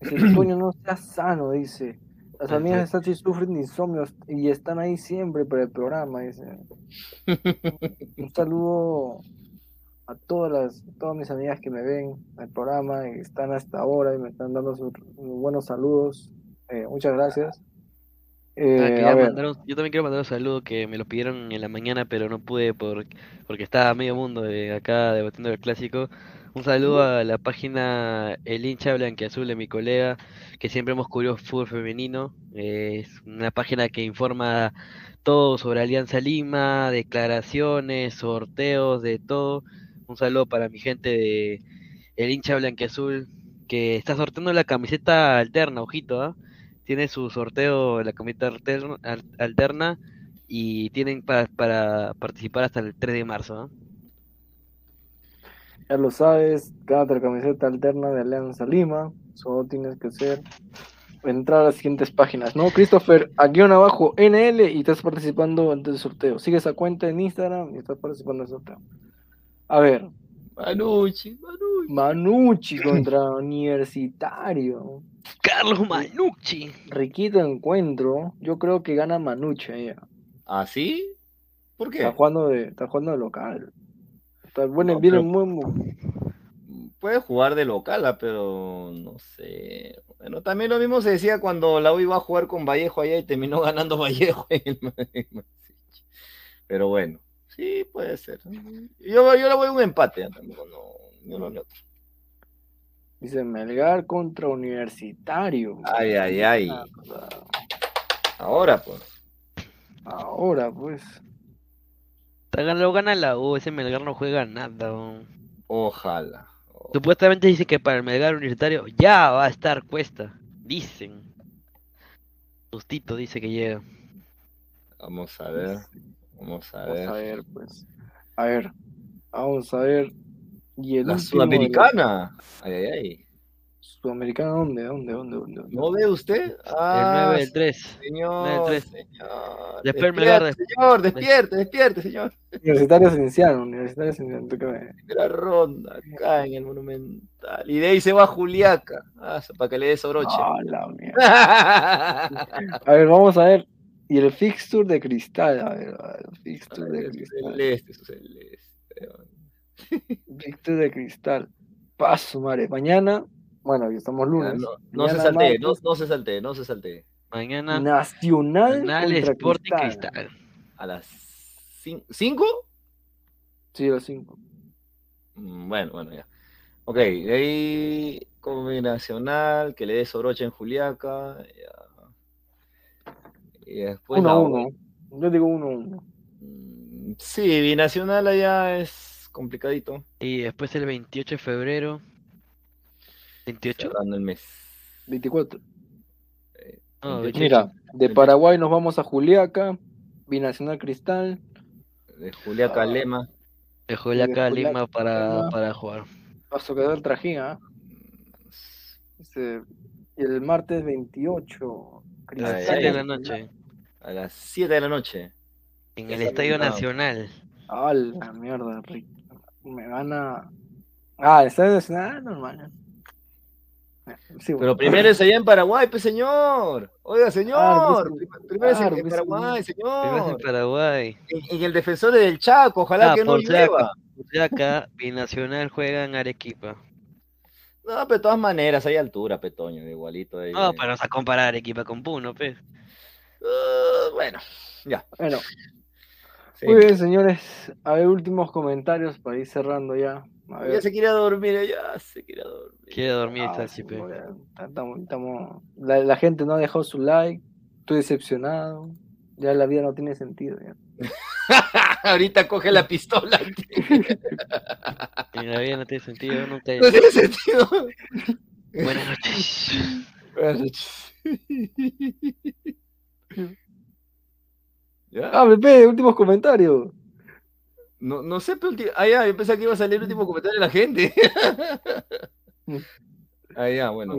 dice, Toño, no seas sano, dice. Las amigas de Sachi sufren de insomnios y están ahí siempre para el programa, dice. Un saludo a todas las, todas mis amigas que me ven al programa y están hasta ahora y me están dando sus buenos saludos. Eh, muchas gracias.
Ah,
Eh,
quería
a ver,
mandar un- yo también quiero mandar un saludo que me lo pidieron en la mañana, pero no pude por, porque estaba medio mundo de acá debatiendo el clásico. Un saludo a la página El hincha blanqueazul de mi colega, que siempre hemos cubierto fútbol femenino. Es una página que informa todo sobre Alianza Lima, declaraciones, sorteos, de todo. Un saludo para mi gente de El hincha blanqueazul, que está sorteando la camiseta alterna, ojito, ¿ah? tiene su sorteo la camiseta alterna, al- alterna y tienen para, participar hasta el 3 de marzo. ¿no?
Ya lo sabes, gánate la camiseta alterna de Alianza Lima. Solo tienes que hacer entrar a las siguientes páginas, ¿no? Christopher, a guion abajo NL y estás participando en el sorteo. Sigue esa cuenta en Instagram y estás participando en el sorteo. A ver,
Manucci, Manucci.
Manucci contra Universitario.
Carlos Manucci.
Riquito encuentro. Yo creo que gana Manucci ella.
¿Ah, sí? ¿Por
Está
qué?
jugando de, está jugando de local. Bueno,
No,
viene muy, muy-
Puede jugar de local, ah, pero no sé. Bueno, también lo mismo se decía cuando la U iba a jugar con Vallejo allá y terminó ganando Vallejo en el. Pero bueno, sí, puede ser. Yo, yo le voy a un empate, tampoco no, ni uno ni otro.
Dice Melgar contra Universitario.
Ay, ay, ay.
Ah,
Ahora, pues.
Ahora, pues.
Lo gana la U, ese Melgar no juega nada.
Ojalá.
Supuestamente dice que para el Melgar Universitario ya va a estar Cuesta. Dicen. Justito dice que llega.
Vamos a ver. Vamos a
Vamos
ver.
a ver, pues. A ver. Vamos a ver. Y el
La
último de la-
Sudamericana. Ay, ay, ay.
¿Sudamericana dónde? ¿Dónde? ¿Dónde? ¿Dónde? dónde?
¿No ve usted?
El
Ah,
9 del 3.
señor,
9-3.
señor.
El
Despierte,
de-
señor, despierte, despierte, señor.
Universitario Cienciano. Universitario Cienciano. ¿tú qué me-
Primera ronda, acá en el Monumental. Y de ahí se va a Juliaca. Ah, para que le dé sobroche.
Ah, la mierda. A ver, vamos a ver. Y el fixture de cristal. A ver, a ver, el fixture de
Ay, su
cristal.
celeste, su celeste.
Fixture de cristal. Paso, madre. Mañana. Bueno, ya estamos lunes.
No, no se saltee, no, se saltee, no se saltee.
Mañana
Nacional
Nacional
contra
Sporting
Cristal.
Cristal.
A las 5.
Sí, a las 5.
Mm, Bueno, bueno, ya. Ok, de ahí combinacional, que le dé sobroche en Juliaca. ya. Y después
1
la
a
U-
1. Yo digo 1 a 1.
Mm, Sí, binacional allá es complicadito.
Y después el 28 de febrero. 28.
Cerrando el mes.
24.
No,
28.
Mira, de
28.
Paraguay nos vamos a Juliaca. Binacional Cristal.
De Juliaca a
Ah.
Lema.
De Juliaca a Lima para, para jugar.
Paso quedó el trajín, ¿ah? Este, y el martes 28.
A las
Ay,
7 de la noche.
A las 7 de la noche.
En el Estadio Nacional.
Ah, la mierda. Me van a. Ah, el Estadio Nacional, normal. Sí,
Pero primero es allá en Paraguay, pues señor. Oiga, señor.
Claro, pues,
Prim- Primero es
claro,
en,
pues,
Paraguay,
Primero es en
señor.
Paraguay.
En, en el defensor del Chaco, ojalá
Ah,
que no llueva.
acá, Binacional juega en Arequipa.
No, pero de todas maneras, hay altura, Petoño, igualito. ahí.
No, para no comparar Arequipa con Puno, pues.
Uh, bueno, ya.
Bueno,
sí.
muy bien, señores. A ver, últimos comentarios para ir cerrando ya.
Ya se quiere dormir, ya se quiere dormir.
Quiere dormir
Ah,
está
sí. Estamos- estamos- La, la gente no ha dejado su like. Estoy decepcionado. Ya la vida no tiene sentido. ya.
Ahorita coge la pistola.
En la vida no tiene sentido, nunca.
No tiene sentido.
Buenas noches.
Buenas noches. ¿Ya?
Ah, Pepe, últimos comentarios.
No, no sé, pero ah, ya, yo pensé que iba a salir el último comentario de la gente. ah, ya, bueno.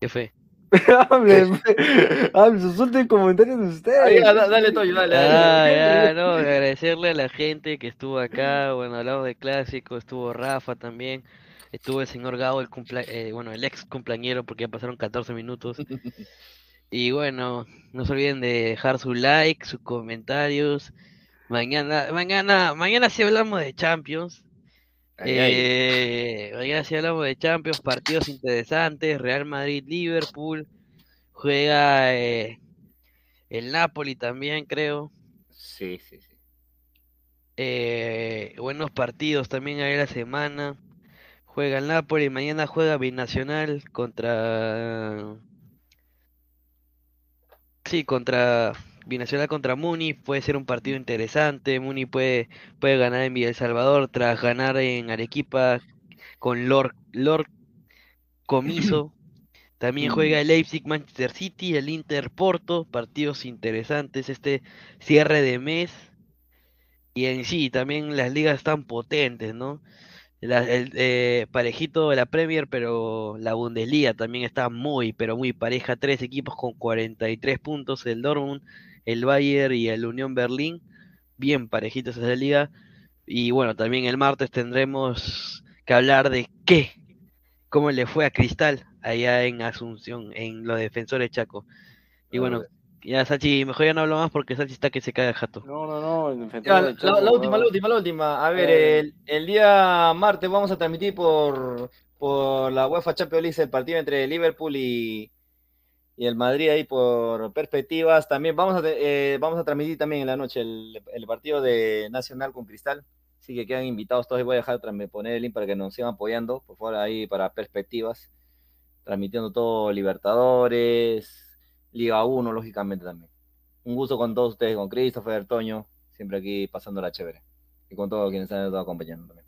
¿Qué fue?
hable, Pepe. hable, sus últimos comentarios de
Ah,
ustedes.
ya, da- dale, Toyo, dale, dale.
Ah, ya, no, agradecerle a la gente que estuvo acá, bueno, hablamos de clásico, estuvo Rafa también, estuvo el señor Gao, el cumpla- eh, bueno, el ex cumpleañero, porque ya pasaron 14 minutos. Y bueno, no se olviden de dejar su like, sus comentarios. Mañana, mañana, mañana sí hablamos de Champions.
Ay, ay.
Eh, mañana sí hablamos de Champions, partidos interesantes, Real Madrid, Liverpool, juega eh, el Napoli también, creo.
Sí, sí, sí.
Eh, buenos partidos también hay la semana. Juega el Napoli, mañana juega Binacional contra... Sí, contra Binacional contra Muni, puede ser un partido interesante. Muni puede, puede ganar en Villa El Salvador tras ganar en Arequipa con Lord, Lord Comiso. También juega el Leipzig, Manchester City, el Inter Porto, partidos interesantes este cierre de mes. Y en sí, también las ligas están potentes, ¿no? La- el eh, parejito de la Premier, pero la Bundesliga también está muy, pero muy pareja. Tres equipos con 43 puntos, el Dortmund, el Bayern y el Unión Berlín. Bien parejitos esa liga. Y bueno, también el martes tendremos que hablar de qué, cómo le fue a Cristal allá en Asunción, en los defensores Chaco. Y bueno, ya Sachi, mejor ya no hablo más porque Sachi está que se cae el jato.
No, no, no. el
Ya, la,
del Chaco,
la última, la última, la última. A ver,
Eh.
el, el día martes vamos a transmitir por, por la UEFA Champions League el partido entre Liverpool y, y el Madrid ahí por perspectivas. También vamos a, eh, vamos a transmitir también en la noche el, el partido de Nacional con Cristal. Así que quedan invitados todos. Voy a dejar poner el link para que nos sigan apoyando, por favor, ahí para perspectivas. Transmitiendo todo Libertadores, Liga 1, lógicamente también. Un gusto con todos ustedes, con Christopher, Toño, siempre aquí pasando la chévere. Y con todos quienes han estado acompañando también.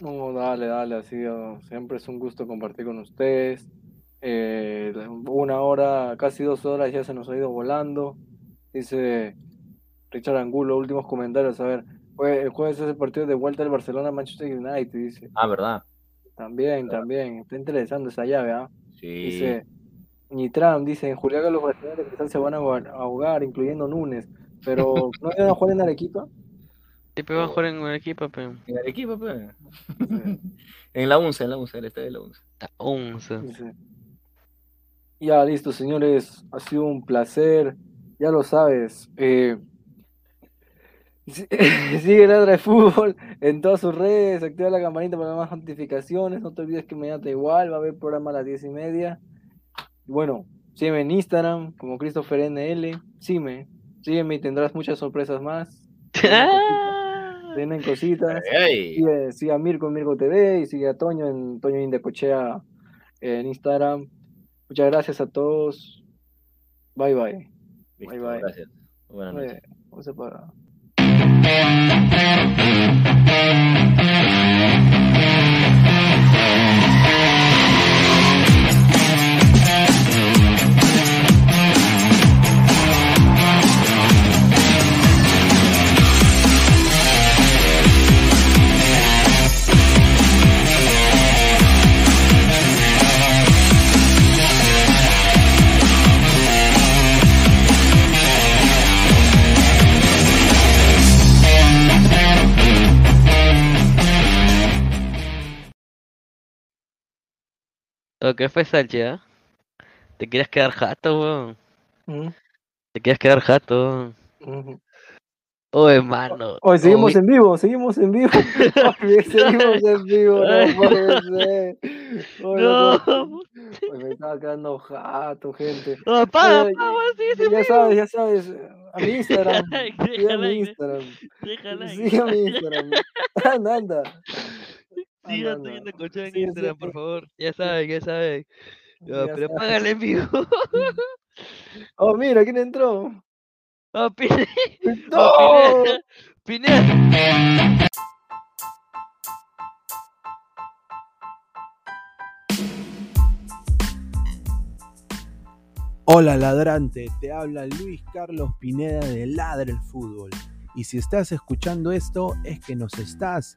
No, dale, dale, así, oh, siempre es un gusto compartir con ustedes. Eh, una hora, casi dos horas ya se nos ha ido volando. Dice Richard Angulo, últimos comentarios, a ver, el jueves es el partido de vuelta del Barcelona-Manchester United, dice.
Ah, ¿verdad?
También, también, está interesante esa llave, ¿ah?
Sí.
Dice, Nitram, dice, en Juliaca los brasileños de Cristal se van a ahogar- incluyendo Núñez, pero ¿no iban a jugar en Arequipa?
Siempre van a jugar en un equipo, pero...
En Arequipa, pues. en la 11, en la 11, el estadio de la 11.
La once.
Dice, Ya, listo, señores. Ha sido un placer. Ya lo sabes. eh, si- sigue Ladra de Fútbol en todas sus redes. Activa la campanita para más notificaciones. No te olvides que mañana te igual va a haber programa a las diez y media. Bueno, sígueme en Instagram como Christopher NL. Sígueme. Sígueme y tendrás muchas sorpresas más. Tienen cositas. Sigue, sigue a Mirko en Mirko TV y sigue a Toño en Toño Indecochea en Instagram. Muchas gracias a todos. Bye bye.
Listo,
bye bye.
gracias. Buenas noches.
Vamos a parar.
Lo que fue Sánchez, ¿ah? Te querías quedar jato, weón.
Ujú,
Te querías quedar jato. Oh, hermano.
Hoy seguimos en vivo, seguimos en vivo. Seguimos en vivo, no puede ser. Oye,
No.
no- me estaba quedando jato, gente.
No, apaga, sigue ese
ya sabes, ya sabes, a mi Instagram, sigue a mi Instagram, sigue a mi Instagram. Anda, anda.
Sigan
Anda,
teniendo cochón en
Sí, sí,
Instagram, por
sí.
favor. Ya saben, ya saben.
Ya
No, pero
sabes.
págale en vivo.
Oh, mira, ¿quién entró?
Oh, Pineda.
¡No!
Oh, Pineda. Pineda.
Hola ladrante, te habla Luis Carlos Pineda de Ladre el Fútbol. Y si estás escuchando esto es que nos estás